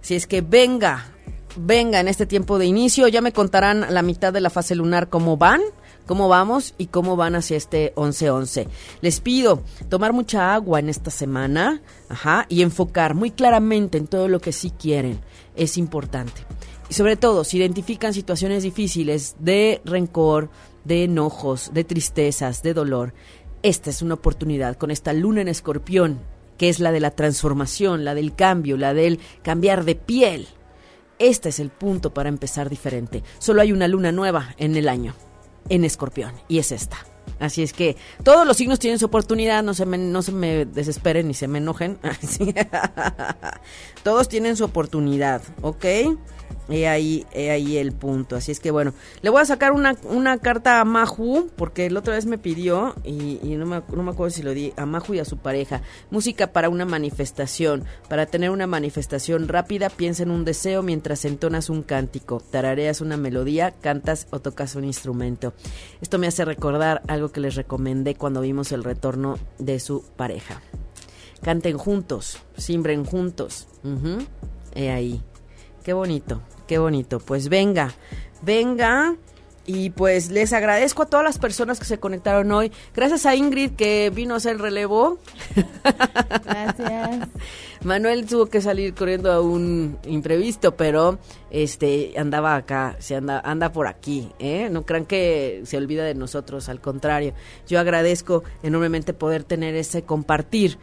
Si es que venga, venga en este tiempo de inicio, ya me contarán la mitad de la fase lunar cómo van, cómo vamos y cómo van hacia este 11-11. Les pido tomar mucha agua en esta semana, ajá, y enfocar muy claramente en todo lo que sí quieren. Es importante. Y sobre todo, si identifican situaciones difíciles de rencor, de enojos, de tristezas, de dolor, esta es una oportunidad con esta luna en escorpión, que es la de la transformación, la del cambio, la del cambiar de piel. Este es el punto para empezar diferente. Solo hay una luna nueva en el año, en escorpión, y es esta. Así es que todos los signos tienen su oportunidad, no se me, no se me desesperen ni se me enojen. <laughs> Todos tienen su oportunidad, ¿ok? He ahí, he ahí el punto. Así es que bueno, le voy a sacar una, una carta a Maju, porque la otra vez me pidió, y, no, me, no me acuerdo si lo di, a Maju y a su pareja, música para una manifestación. Para tener una manifestación rápida, piensa en un deseo mientras entonas un cántico, tarareas una melodía, cantas o tocas un instrumento. Esto me hace recordar algo que les recomendé cuando vimos el retorno de su pareja. Canten juntos, simbren juntos. He ahí. Qué bonito, qué bonito. Pues venga, venga. Y pues les agradezco a todas las personas que se conectaron hoy. Gracias a Ingrid que vino a hacer el relevo. Gracias. <laughs> Manuel tuvo que salir corriendo a un imprevisto, pero este andaba acá, se anda, anda por aquí, ¿eh? No crean que se olvida de nosotros, al contrario. Yo agradezco enormemente poder tener ese compartir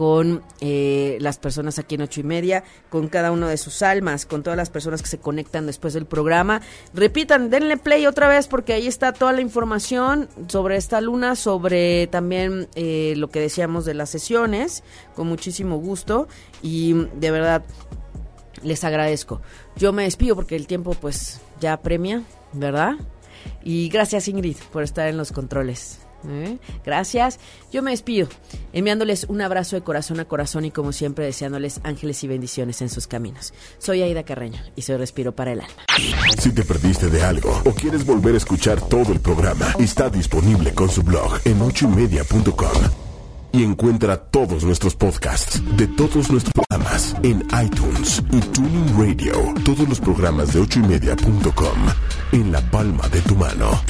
con eh, las personas aquí en ocho y media, con cada uno de sus almas, con todas las personas que se conectan después del programa. Repitan, denle play otra vez porque ahí está toda la información sobre esta luna, sobre también eh, lo que decíamos de las sesiones, con muchísimo gusto y de verdad les agradezco. Yo me despido porque el tiempo pues ya premia, ¿verdad? Y gracias Ingrid por estar en los controles. ¿Eh? Gracias. Yo me despido enviándoles un abrazo de corazón a corazón y como siempre deseándoles ángeles y bendiciones en sus caminos. Soy Aida Carreño y soy Respiro para el Alma. Si te perdiste de algo o quieres volver a escuchar todo el programa, está disponible con su blog en ochoymedia.com. Y encuentra todos nuestros podcasts de todos nuestros programas en iTunes y Tuning Radio. Todos los programas de ochoymedia.com en la palma de tu mano.